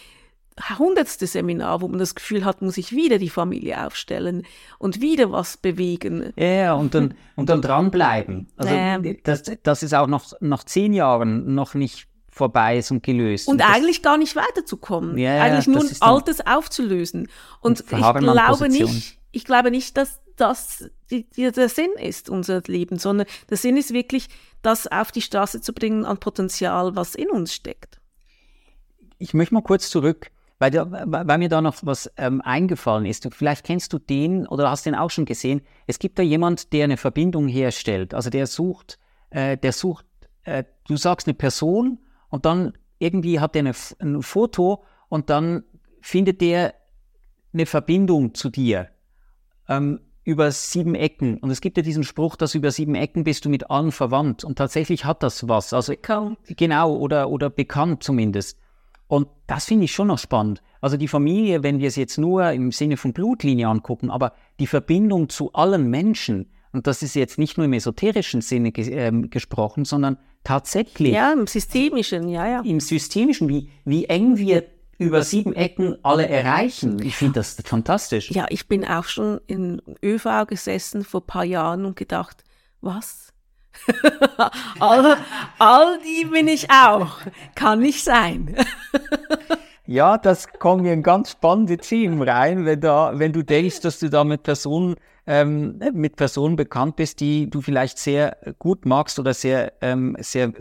Speaker 2: hundertste Seminar, wo man das Gefühl hat, muss ich wieder die Familie aufstellen und wieder was bewegen.
Speaker 1: Ja, und dann, und dann dranbleiben. Also ähm, das, das ist auch noch nach zehn Jahren noch nicht vorbei ist und gelöst.
Speaker 2: Und,
Speaker 1: und
Speaker 2: eigentlich gar nicht weiterzukommen. Ja, eigentlich nur Altes aufzulösen. Und, und ich glaube nicht, ich glaube nicht, dass das der Sinn ist, unser Leben, sondern der Sinn ist wirklich, das auf die Straße zu bringen an Potenzial, was in uns steckt.
Speaker 1: Ich möchte mal kurz zurück weil, weil mir da noch was ähm, eingefallen ist. Vielleicht kennst du den oder hast den auch schon gesehen. Es gibt da jemand, der eine Verbindung herstellt. Also der sucht, äh, der sucht, äh, du sagst eine Person und dann irgendwie hat er ein Foto und dann findet der eine Verbindung zu dir ähm, über sieben Ecken. Und es gibt ja diesen Spruch, dass über sieben Ecken bist du mit allen verwandt. Und tatsächlich hat das was. Also bekannt. genau oder oder bekannt zumindest. Und das finde ich schon noch spannend. Also die Familie, wenn wir es jetzt nur im Sinne von Blutlinie angucken, aber die Verbindung zu allen Menschen, und das ist jetzt nicht nur im esoterischen Sinne ge äh, gesprochen, sondern tatsächlich.
Speaker 2: Ja, im systemischen, ja, ja.
Speaker 1: Im systemischen, wie, wie eng wir über sieben Ecken alle erreichen. Ich finde das fantastisch.
Speaker 2: Ja, ich bin auch schon in ÖV gesessen vor ein paar Jahren und gedacht, was? (laughs) all, all die bin ich auch. Kann nicht sein. (laughs)
Speaker 1: ja, das kommt mir ein ganz spannende Themen rein, wenn, da, wenn du denkst, dass du da mit Personen, ähm, mit Personen bekannt bist, die du vielleicht sehr gut magst oder sehr, ähm, sehr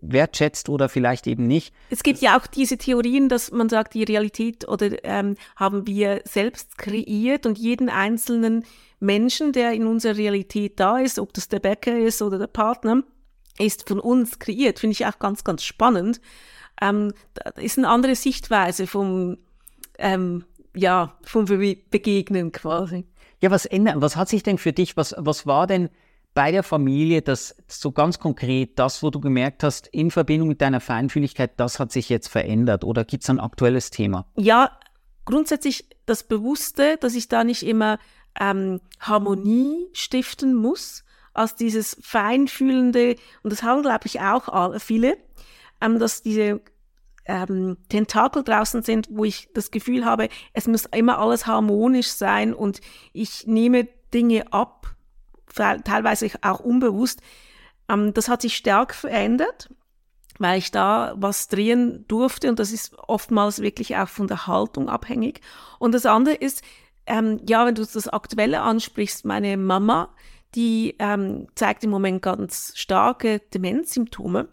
Speaker 1: wertschätzt oder vielleicht eben nicht.
Speaker 2: Es gibt ja auch diese Theorien, dass man sagt, die Realität oder ähm, haben wir selbst kreiert und jeden einzelnen Menschen, der in unserer Realität da ist, ob das der Bäcker ist oder der Partner, ist von uns kreiert. Finde ich auch ganz, ganz spannend. Ähm, das ist eine andere Sichtweise vom, ähm, ja, vom Begegnen quasi.
Speaker 1: Ja, was ändert, was hat sich denn für dich, was, was war denn bei der Familie das so ganz konkret, das, wo du gemerkt hast, in Verbindung mit deiner Feinfühligkeit, das hat sich jetzt verändert oder gibt es ein aktuelles Thema?
Speaker 2: Ja, grundsätzlich das Bewusste, dass ich da nicht immer ähm, Harmonie stiften muss, als dieses feinfühlende, und das haben, glaube ich, auch viele, ähm, dass diese ähm, Tentakel draußen sind, wo ich das Gefühl habe, es muss immer alles harmonisch sein und ich nehme Dinge ab, teilweise auch unbewusst. Ähm, das hat sich stark verändert, weil ich da was drehen durfte und das ist oftmals wirklich auch von der Haltung abhängig. Und das andere ist, ähm, ja, wenn du das Aktuelle ansprichst, meine Mama, die ähm, zeigt im Moment ganz starke Demenzsymptome.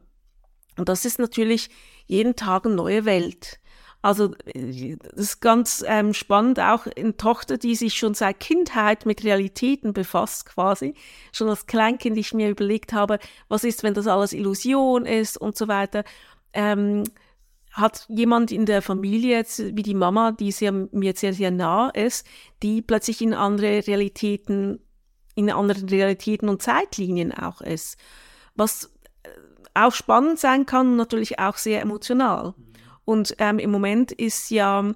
Speaker 2: Und das ist natürlich jeden Tag eine neue Welt. Also äh, das ist ganz ähm, spannend, auch eine Tochter, die sich schon seit Kindheit mit Realitäten befasst quasi. Schon als Kleinkind ich mir überlegt habe, was ist, wenn das alles Illusion ist und so weiter. Ähm, hat jemand in der Familie, jetzt, wie die Mama, die sehr, mir sehr, sehr nah ist, die plötzlich in andere Realitäten, in anderen Realitäten und Zeitlinien auch ist. Was äh, auch spannend sein kann, natürlich auch sehr emotional. Und ähm, im Moment ist ja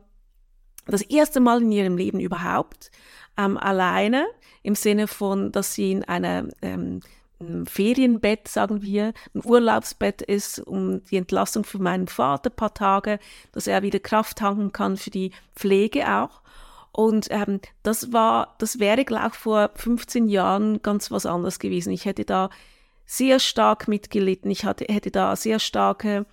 Speaker 2: das erste Mal in ihrem Leben überhaupt ähm, alleine, im Sinne von, dass sie in einer ähm, ein Ferienbett, sagen wir, ein Urlaubsbett ist, um die Entlassung für meinen Vater ein paar Tage, dass er wieder Kraft tanken kann für die Pflege auch. Und ähm, das war, das wäre, glaube ich, vor 15 Jahren ganz was anderes gewesen. Ich hätte da sehr stark mitgelitten. Ich hatte, hätte da sehr starke,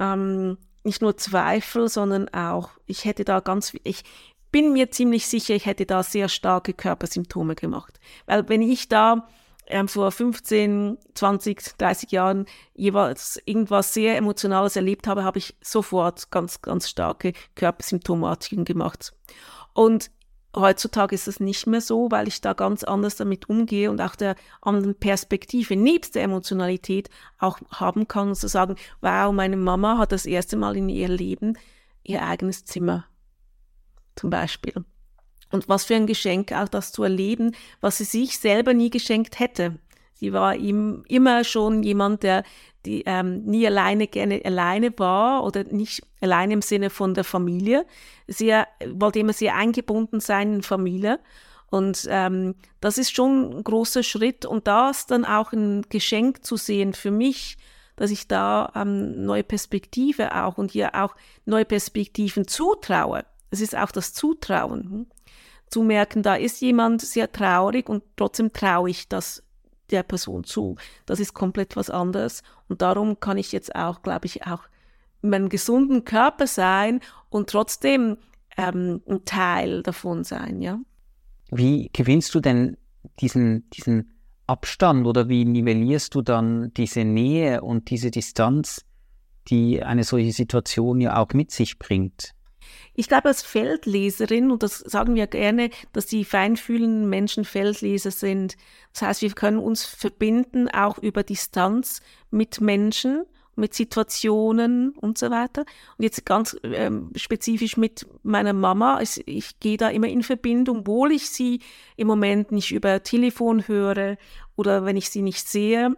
Speaker 2: ähm, nicht nur Zweifel, sondern auch, ich hätte da ganz, ich bin mir ziemlich sicher, ich hätte da sehr starke Körpersymptome gemacht. Weil wenn ich da ähm, vor 15, 20, 30 Jahren jeweils irgendwas sehr Emotionales erlebt habe, habe ich sofort ganz, ganz starke Körpersymptomatiken gemacht. Und heutzutage ist es nicht mehr so, weil ich da ganz anders damit umgehe und auch der anderen Perspektive nebst der Emotionalität auch haben kann zu sagen, wow, meine Mama hat das erste Mal in ihr Leben ihr eigenes Zimmer zum Beispiel. Und was für ein Geschenk auch das zu erleben, was sie sich selber nie geschenkt hätte. Sie war ihm immer schon jemand, der die, ähm, nie alleine gerne alleine war oder nicht alleine im Sinne von der Familie. Sie wollte immer sehr eingebunden sein in Familie. Und ähm, das ist schon ein großer Schritt und das dann auch ein Geschenk zu sehen für mich, dass ich da ähm, neue Perspektive auch und hier auch neue Perspektiven zutraue. Es ist auch das Zutrauen. Hm? Zu merken, da ist jemand sehr traurig und trotzdem traue ich das der Person zu. Das ist komplett was anderes. Und darum kann ich jetzt auch, glaube ich, auch in meinem gesunden Körper sein und trotzdem ähm, ein Teil davon sein, ja.
Speaker 1: Wie gewinnst du denn diesen, diesen Abstand oder wie nivellierst du dann diese Nähe und diese Distanz, die eine solche Situation ja auch mit sich bringt?
Speaker 2: Ich glaube, als Feldleserin, und das sagen wir gerne, dass die feinfühlenden Menschen Feldleser sind. Das heißt, wir können uns verbinden, auch über Distanz mit Menschen, mit Situationen und so weiter. Und jetzt ganz ähm, spezifisch mit meiner Mama. Ich, ich gehe da immer in Verbindung, obwohl ich sie im Moment nicht über Telefon höre oder wenn ich sie nicht sehe.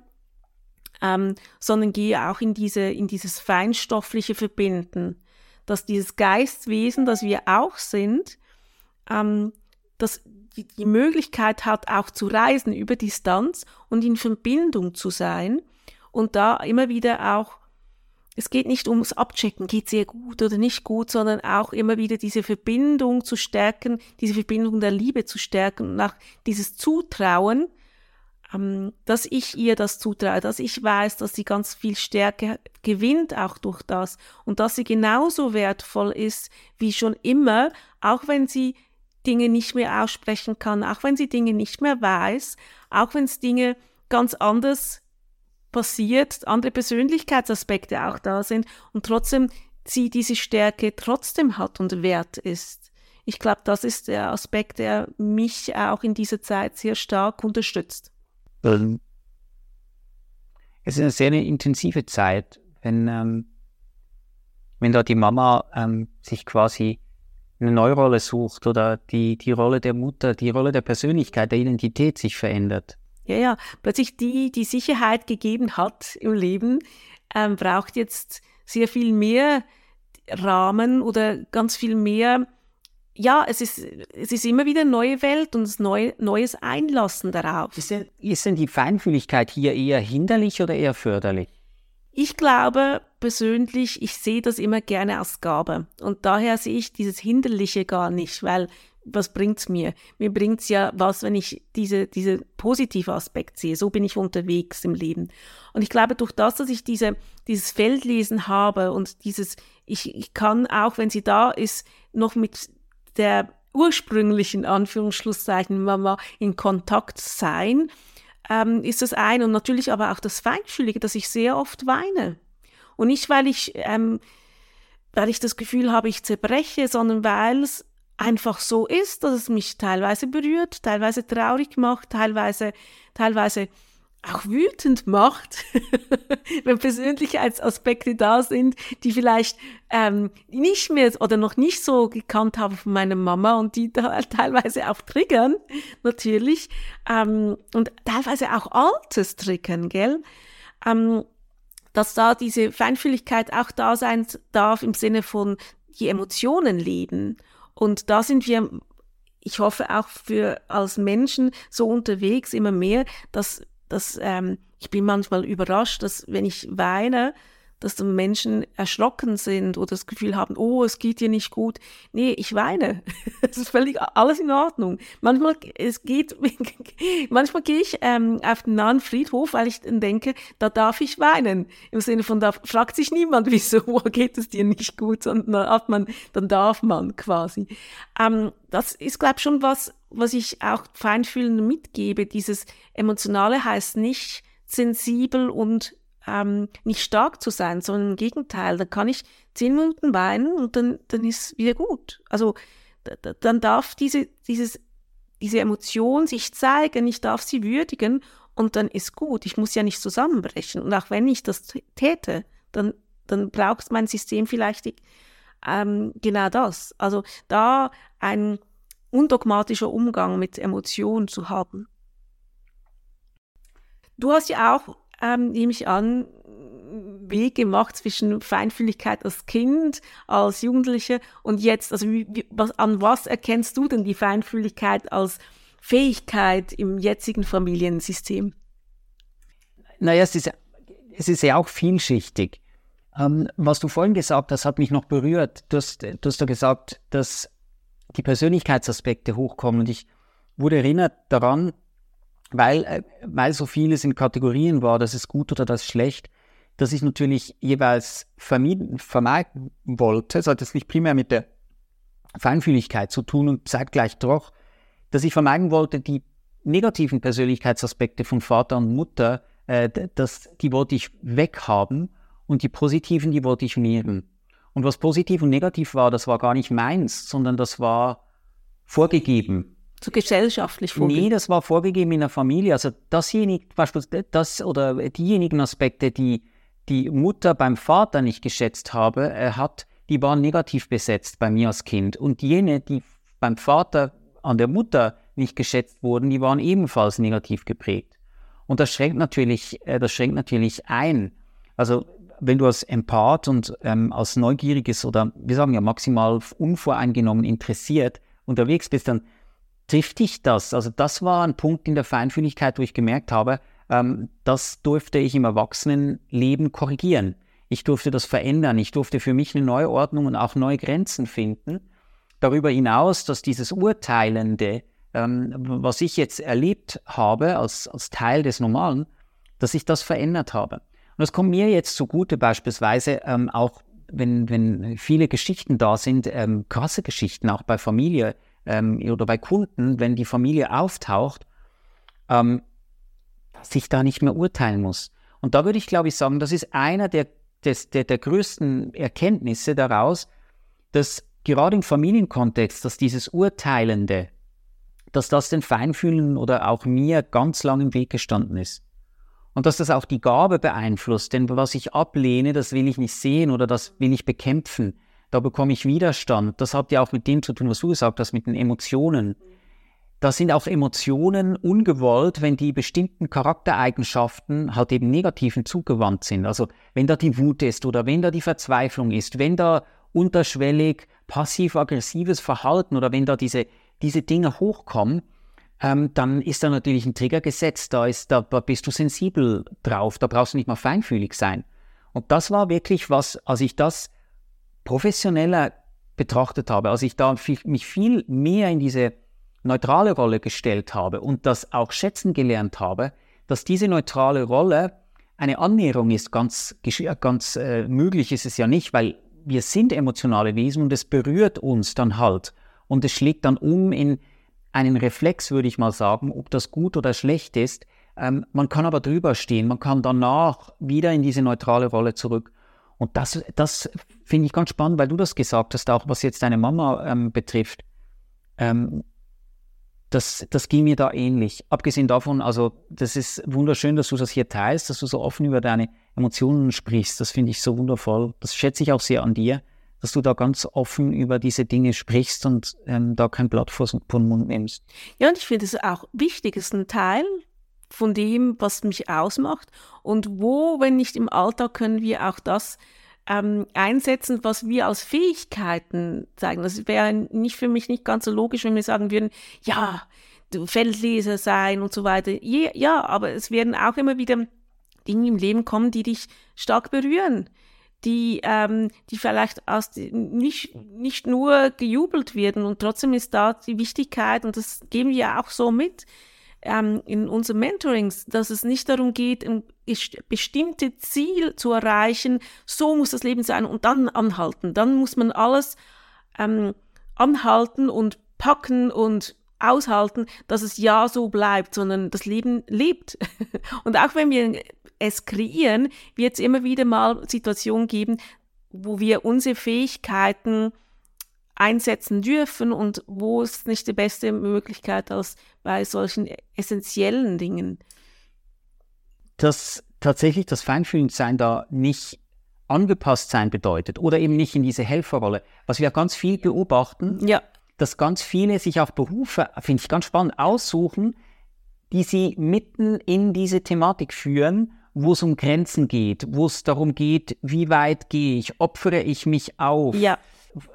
Speaker 2: Ähm, sondern gehe auch in diese in dieses feinstoffliche Verbinden dass dieses Geistwesen, das wir auch sind, ähm, dass die, die Möglichkeit hat, auch zu reisen über Distanz und in Verbindung zu sein und da immer wieder auch es geht nicht ums Abchecken, geht sehr gut oder nicht gut, sondern auch immer wieder diese Verbindung zu stärken, diese Verbindung der Liebe zu stärken, nach dieses Zutrauen, ähm, dass ich ihr das zutraue, dass ich weiß, dass sie ganz viel Stärke gewinnt auch durch das und dass sie genauso wertvoll ist wie schon immer, auch wenn sie Dinge nicht mehr aussprechen kann, auch wenn sie Dinge nicht mehr weiß, auch wenn es Dinge ganz anders passiert, andere Persönlichkeitsaspekte auch da sind und trotzdem sie diese Stärke trotzdem hat und wert ist. Ich glaube, das ist der Aspekt, der mich auch in dieser Zeit sehr stark unterstützt.
Speaker 1: Es ist eine sehr intensive Zeit, wenn, ähm, wenn da die Mama ähm, sich quasi eine neue Rolle sucht oder die, die Rolle der Mutter, die Rolle der Persönlichkeit, der Identität sich verändert.
Speaker 2: Ja, ja, plötzlich die, die Sicherheit gegeben hat im Leben, ähm, braucht jetzt sehr viel mehr Rahmen oder ganz viel mehr ja, es ist, es ist immer wieder eine neue Welt und ein neu, neues Einlassen darauf.
Speaker 1: Ist denn, ist denn die Feinfühligkeit hier eher hinderlich oder eher förderlich?
Speaker 2: Ich glaube persönlich, ich sehe das immer gerne als Gabe. Und daher sehe ich dieses Hinderliche gar nicht, weil was bringt's mir? Mir bringt's ja was, wenn ich diese, diese positive Aspekt sehe. So bin ich unterwegs im Leben. Und ich glaube, durch das, dass ich diese, dieses Feldlesen habe und dieses, ich, ich kann auch, wenn sie da ist, noch mit der ursprünglichen Anführungsschlusszeichen Mama in Kontakt sein, ähm, ist das ein und natürlich aber auch das Feinfühlige, dass ich sehr oft weine. Und nicht, weil ich, ähm, weil ich das Gefühl habe, ich zerbreche, sondern weil es einfach so ist, dass es mich teilweise berührt, teilweise traurig macht, teilweise, teilweise auch wütend macht, (laughs) wenn Persönlichkeitsaspekte da sind, die vielleicht ähm, nicht mehr oder noch nicht so gekannt habe von meiner Mama und die da (laughs) teilweise auch triggern, natürlich, ähm, und teilweise auch Altes triggern, gell? Ähm, dass da diese Feinfühligkeit auch da sein darf im Sinne von die Emotionen leben. Und da sind wir ich hoffe auch für als Menschen so unterwegs immer mehr, dass dass ähm, ich bin manchmal überrascht, dass wenn ich weine, dass die Menschen erschrocken sind oder das Gefühl haben, oh, es geht dir nicht gut. Nee, ich weine. (laughs) Es ist völlig alles in Ordnung. Manchmal, es geht, (laughs) manchmal gehe ich ähm, auf den nahen Friedhof, weil ich dann denke, da darf ich weinen. Im Sinne von, da fragt sich niemand, (laughs) wieso geht es dir nicht gut, sondern dann darf man, dann darf man quasi. Ähm, das ist, glaube ich, schon was, was ich auch Feinfühlenden mitgebe. Dieses Emotionale heißt nicht sensibel und ähm, nicht stark zu sein, sondern im Gegenteil. Da kann ich zehn Minuten weinen und dann, dann ist wieder gut. Also dann darf diese, dieses, diese Emotion sich zeigen, ich darf sie würdigen und dann ist gut. Ich muss ja nicht zusammenbrechen. Und auch wenn ich das täte, dann, dann braucht mein System vielleicht ähm, genau das. Also da ein undogmatischer Umgang mit Emotionen zu haben. Du hast ja auch ähm, nehme ich an, Weg gemacht zwischen Feinfühligkeit als Kind, als Jugendliche und jetzt. Also wie, was, an was erkennst du denn die Feinfühligkeit als Fähigkeit im jetzigen Familiensystem?
Speaker 1: Naja, es ist, es ist ja auch vielschichtig. Ähm, was du vorhin gesagt hast, hat mich noch berührt. Du hast, du hast da gesagt, dass die Persönlichkeitsaspekte hochkommen und ich wurde erinnert daran, weil, äh, weil so vieles in Kategorien war, das ist gut oder das ist schlecht, dass ich natürlich jeweils vermieden, vermeiden wollte. Es hat jetzt nicht primär mit der Feinfühligkeit zu tun und zeitgleich doch, dass ich vermeiden wollte, die negativen Persönlichkeitsaspekte von Vater und Mutter, äh, das, die wollte ich weghaben und die positiven, die wollte ich nehmen. Und was positiv und negativ war, das war gar nicht meins, sondern das war vorgegeben
Speaker 2: so gesellschaftlich vorgegeben?
Speaker 1: Nee, das war vorgegeben in der Familie. Also dasjenige, beispielsweise das oder diejenigen Aspekte, die die Mutter beim Vater nicht geschätzt habe, äh, hat, die waren negativ besetzt bei mir als Kind. Und jene, die beim Vater an der Mutter nicht geschätzt wurden, die waren ebenfalls negativ geprägt. Und das schränkt natürlich, äh, das schränkt natürlich ein. Also wenn du als Empath und ähm, als Neugieriges oder wir sagen ja maximal unvoreingenommen interessiert unterwegs bist, dann trifft dich das? Also das war ein Punkt in der Feinfühligkeit, wo ich gemerkt habe, ähm, das durfte ich im Erwachsenenleben korrigieren. Ich durfte das verändern. Ich durfte für mich eine neue Ordnung und auch neue Grenzen finden. Darüber hinaus, dass dieses Urteilende, ähm, was ich jetzt erlebt habe als, als Teil des Normalen, dass ich das verändert habe. Und das kommt mir jetzt zugute beispielsweise ähm, auch, wenn, wenn viele Geschichten da sind, ähm, krasse Geschichten, auch bei Familie, ähm, oder bei Kunden, wenn die Familie auftaucht, ähm, dass ich da nicht mehr urteilen muss. Und da würde ich, glaube ich, sagen, das ist einer der, des, der, der größten Erkenntnisse daraus, dass gerade im Familienkontext, dass dieses Urteilende, dass das den Feinfühlen oder auch mir ganz lang im Weg gestanden ist. Und dass das auch die Gabe beeinflusst, denn was ich ablehne, das will ich nicht sehen oder das will ich bekämpfen da bekomme ich Widerstand. Das hat ja auch mit dem zu tun, was du gesagt hast, mit den Emotionen. Da sind auch Emotionen ungewollt, wenn die bestimmten Charaktereigenschaften halt eben negativen zugewandt sind. Also wenn da die Wut ist oder wenn da die Verzweiflung ist, wenn da unterschwellig passiv-aggressives Verhalten oder wenn da diese, diese Dinge hochkommen, ähm, dann ist da natürlich ein Trigger gesetzt. Da, ist, da bist du sensibel drauf, da brauchst du nicht mal feinfühlig sein. Und das war wirklich was, als ich das professioneller betrachtet habe, als ich da mich viel mehr in diese neutrale Rolle gestellt habe und das auch schätzen gelernt habe, dass diese neutrale Rolle eine Annäherung ist, ganz, ganz äh, möglich ist es ja nicht, weil wir sind emotionale Wesen und es berührt uns dann halt und es schlägt dann um in einen Reflex, würde ich mal sagen, ob das gut oder schlecht ist. Ähm, man kann aber drüber stehen, man kann danach wieder in diese neutrale Rolle zurück. Und das, das finde ich ganz spannend, weil du das gesagt hast, auch was jetzt deine Mama ähm, betrifft. Ähm, das, das ging mir da ähnlich. Abgesehen davon, also das ist wunderschön, dass du das hier teilst, dass du so offen über deine Emotionen sprichst. Das finde ich so wundervoll. Das schätze ich auch sehr an dir, dass du da ganz offen über diese Dinge sprichst und ähm, da kein Blatt vor den Mund nimmst.
Speaker 2: Ja, und ich finde es auch wichtig, es ist ein Teil von dem, was mich ausmacht. Und wo, wenn nicht im Alltag, können wir auch das ähm, einsetzen, was wir als Fähigkeiten zeigen. Das wäre nicht für mich nicht ganz so logisch, wenn wir sagen würden, ja, du Feldleser sein und so weiter. Ja, aber es werden auch immer wieder Dinge im Leben kommen, die dich stark berühren, die, ähm, die vielleicht aus, nicht, nicht nur gejubelt werden. Und trotzdem ist da die Wichtigkeit, und das geben wir auch so mit ähm, in unseren Mentorings, dass es nicht darum geht, ein bestimmtes Ziel zu erreichen, so muss das Leben sein und dann anhalten. Dann muss man alles ähm, anhalten und packen und aushalten, dass es ja so bleibt, sondern das Leben lebt. (laughs) und auch wenn wir es kreieren, wird es immer wieder mal Situationen geben, wo wir unsere Fähigkeiten einsetzen dürfen und wo es nicht die beste Möglichkeit als bei solchen essentiellen Dingen.
Speaker 1: Dass tatsächlich das Feinfühlendsein da nicht angepasst sein bedeutet oder eben nicht in diese Helferrolle. Was wir ganz viel beobachten, ja. dass ganz viele sich auch Berufe, finde ich ganz spannend, aussuchen, die sie mitten in diese Thematik führen wo es um Grenzen geht, wo es darum geht, wie weit gehe ich, opfere ich mich auf, ja.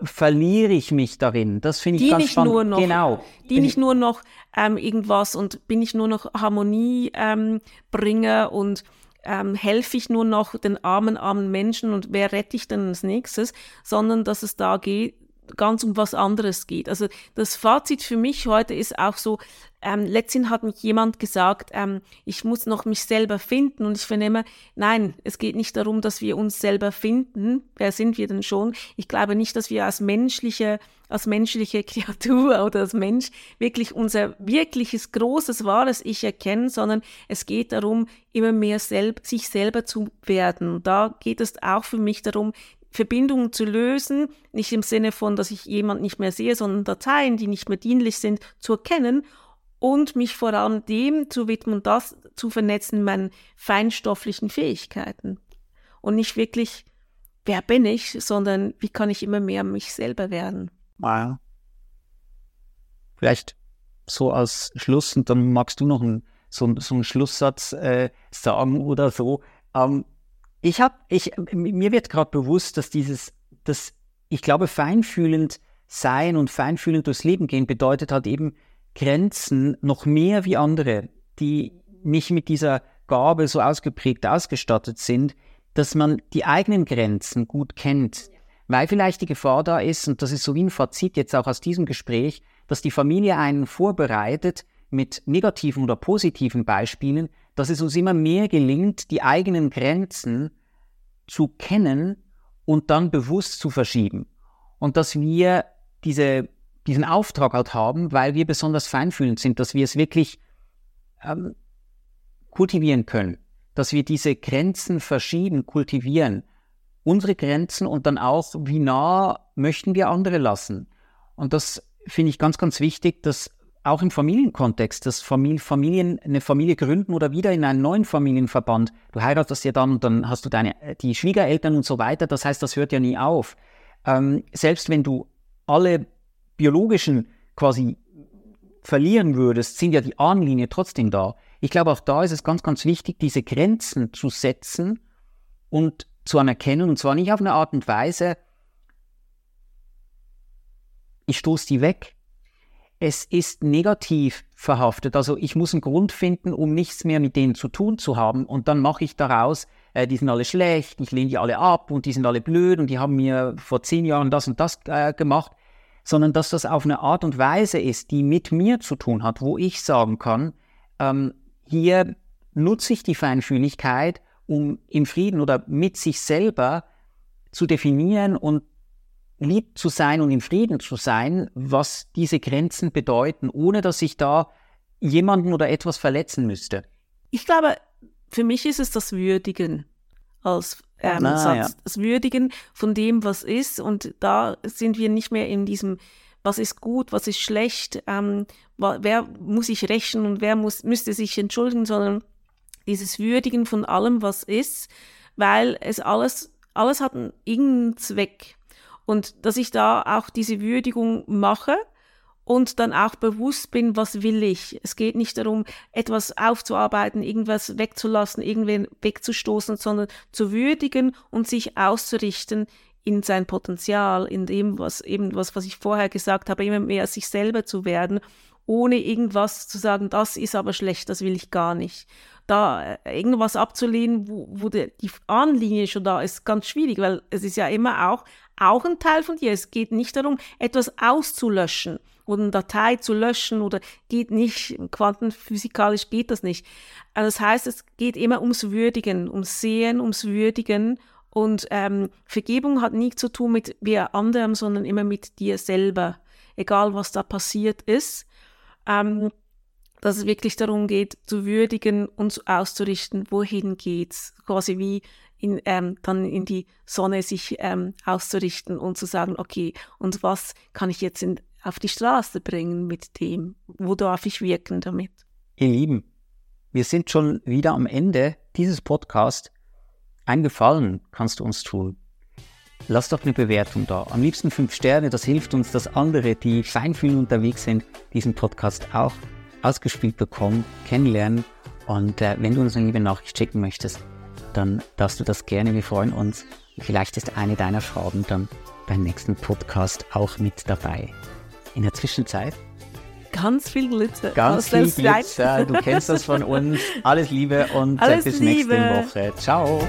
Speaker 1: verliere ich mich darin. Das finde ich
Speaker 2: die
Speaker 1: ganz
Speaker 2: nicht
Speaker 1: spannend.
Speaker 2: Nur noch,
Speaker 1: genau.
Speaker 2: Die nicht nur noch ähm, irgendwas und bin ich nur noch Harmonie ähm, bringe und ähm, helfe ich nur noch den armen, armen Menschen und wer rette ich denn als nächstes, sondern dass es da geht, ganz um was anderes geht. Also das Fazit für mich heute ist auch so, ähm, letztens hat mich jemand gesagt, ähm, ich muss noch mich selber finden und ich vernehme, nein, es geht nicht darum, dass wir uns selber finden. Wer sind wir denn schon? Ich glaube nicht, dass wir als menschliche, als menschliche (laughs) Kreatur oder als Mensch wirklich unser wirkliches, großes, wahres Ich erkennen, sondern es geht darum, immer mehr selb sich selber zu werden. Da geht es auch für mich darum, Verbindungen zu lösen, nicht im Sinne von, dass ich jemand nicht mehr sehe, sondern Dateien, die nicht mehr dienlich sind, zu erkennen und mich vor allem dem zu widmen, das zu vernetzen, meinen feinstofflichen Fähigkeiten. Und nicht wirklich, wer bin ich, sondern wie kann ich immer mehr mich selber werden.
Speaker 1: Ja. Vielleicht so als Schluss, und dann magst du noch einen, so, so einen Schlusssatz äh, sagen oder so. Ähm, ich habe, ich, mir wird gerade bewusst, dass dieses, das, ich glaube, feinfühlend sein und feinfühlend durchs Leben gehen bedeutet halt eben Grenzen noch mehr wie andere, die nicht mit dieser Gabe so ausgeprägt ausgestattet sind, dass man die eigenen Grenzen gut kennt. Weil vielleicht die Gefahr da ist, und das ist so wie ein Fazit jetzt auch aus diesem Gespräch, dass die Familie einen vorbereitet mit negativen oder positiven Beispielen, dass es uns immer mehr gelingt, die eigenen Grenzen zu kennen und dann bewusst zu verschieben. Und dass wir diese, diesen Auftrag halt haben, weil wir besonders feinfühlend sind, dass wir es wirklich ähm, kultivieren können, dass wir diese Grenzen verschieben, kultivieren. Unsere Grenzen und dann auch, wie nah möchten wir andere lassen. Und das finde ich ganz, ganz wichtig, dass auch im Familienkontext, dass Familie, Familien eine Familie gründen oder wieder in einen neuen Familienverband. Du heiratest ja dann und dann hast du deine, äh, die Schwiegereltern und so weiter. Das heißt, das hört ja nie auf. Ähm, selbst wenn du alle biologischen quasi verlieren würdest, sind ja die Ahnenlinie trotzdem da. Ich glaube, auch da ist es ganz, ganz wichtig, diese Grenzen zu setzen und zu anerkennen. Und zwar nicht auf eine Art und Weise, ich stoße die weg, es ist negativ verhaftet. Also ich muss einen Grund finden, um nichts mehr mit denen zu tun zu haben. Und dann mache ich daraus, äh, die sind alle schlecht, ich lehne die alle ab und die sind alle blöd und die haben mir vor zehn Jahren das und das äh, gemacht. Sondern dass das auf eine Art und Weise ist, die mit mir zu tun hat, wo ich sagen kann, ähm, hier nutze ich die Feinfühligkeit, um im Frieden oder mit sich selber zu definieren und lieb zu sein und im Frieden zu sein, was diese Grenzen bedeuten, ohne dass ich da jemanden oder etwas verletzen müsste.
Speaker 2: Ich glaube, für mich ist es das Würdigen als ähm, ah, Satz. Ja. Das Würdigen von dem, was ist. Und da sind wir nicht mehr in diesem, was ist gut, was ist schlecht, ähm, wer muss ich rächen und wer muss, müsste sich entschuldigen, sondern dieses Würdigen von allem, was ist, weil es alles, alles hat einen irgendeinen Zweck. Und dass ich da auch diese Würdigung mache und dann auch bewusst bin, was will ich. Es geht nicht darum, etwas aufzuarbeiten, irgendwas wegzulassen, irgendwen wegzustoßen, sondern zu würdigen und sich auszurichten in sein Potenzial, in dem, was eben was, was ich vorher gesagt habe, immer mehr sich selber zu werden, ohne irgendwas zu sagen, das ist aber schlecht, das will ich gar nicht. da äh, irgendwas abzulehnen, wo, wo die, Ahnenlinie schon da ist, ganz schwierig, weil es ist ja immer auch, auch ein Teil von dir. Es geht nicht darum, etwas auszulöschen oder eine Datei zu löschen oder geht nicht, quantenphysikalisch geht das nicht. Also das heißt, es geht immer ums Würdigen, ums Sehen, ums Würdigen und ähm, Vergebung hat nie zu tun mit wer anderem, sondern immer mit dir selber, egal was da passiert ist. Ähm, dass es wirklich darum geht, zu würdigen und auszurichten, wohin geht's, quasi wie in, ähm, dann in die Sonne sich ähm, auszurichten und zu sagen, okay, und was kann ich jetzt in, auf die Straße bringen mit dem? Wo darf ich wirken damit?
Speaker 1: Ihr Lieben, wir sind schon wieder am Ende dieses Podcasts. Ein Gefallen kannst du uns tun. Lass doch eine Bewertung da. Am liebsten fünf Sterne, das hilft uns, dass andere, die feinfühlen unterwegs sind, diesen Podcast auch ausgespielt bekommen, kennenlernen. Und äh, wenn du uns eine liebe Nachricht schicken möchtest, dann darfst du das gerne. Wir freuen uns. Vielleicht ist eine deiner Fragen dann beim nächsten Podcast auch mit dabei. In der Zwischenzeit
Speaker 2: Ganz viel Glitzer.
Speaker 1: Ganz viel Glitzer. Du kennst das von uns. Alles Liebe und
Speaker 2: Alles
Speaker 1: bis
Speaker 2: Liebe.
Speaker 1: nächste Woche. Ciao.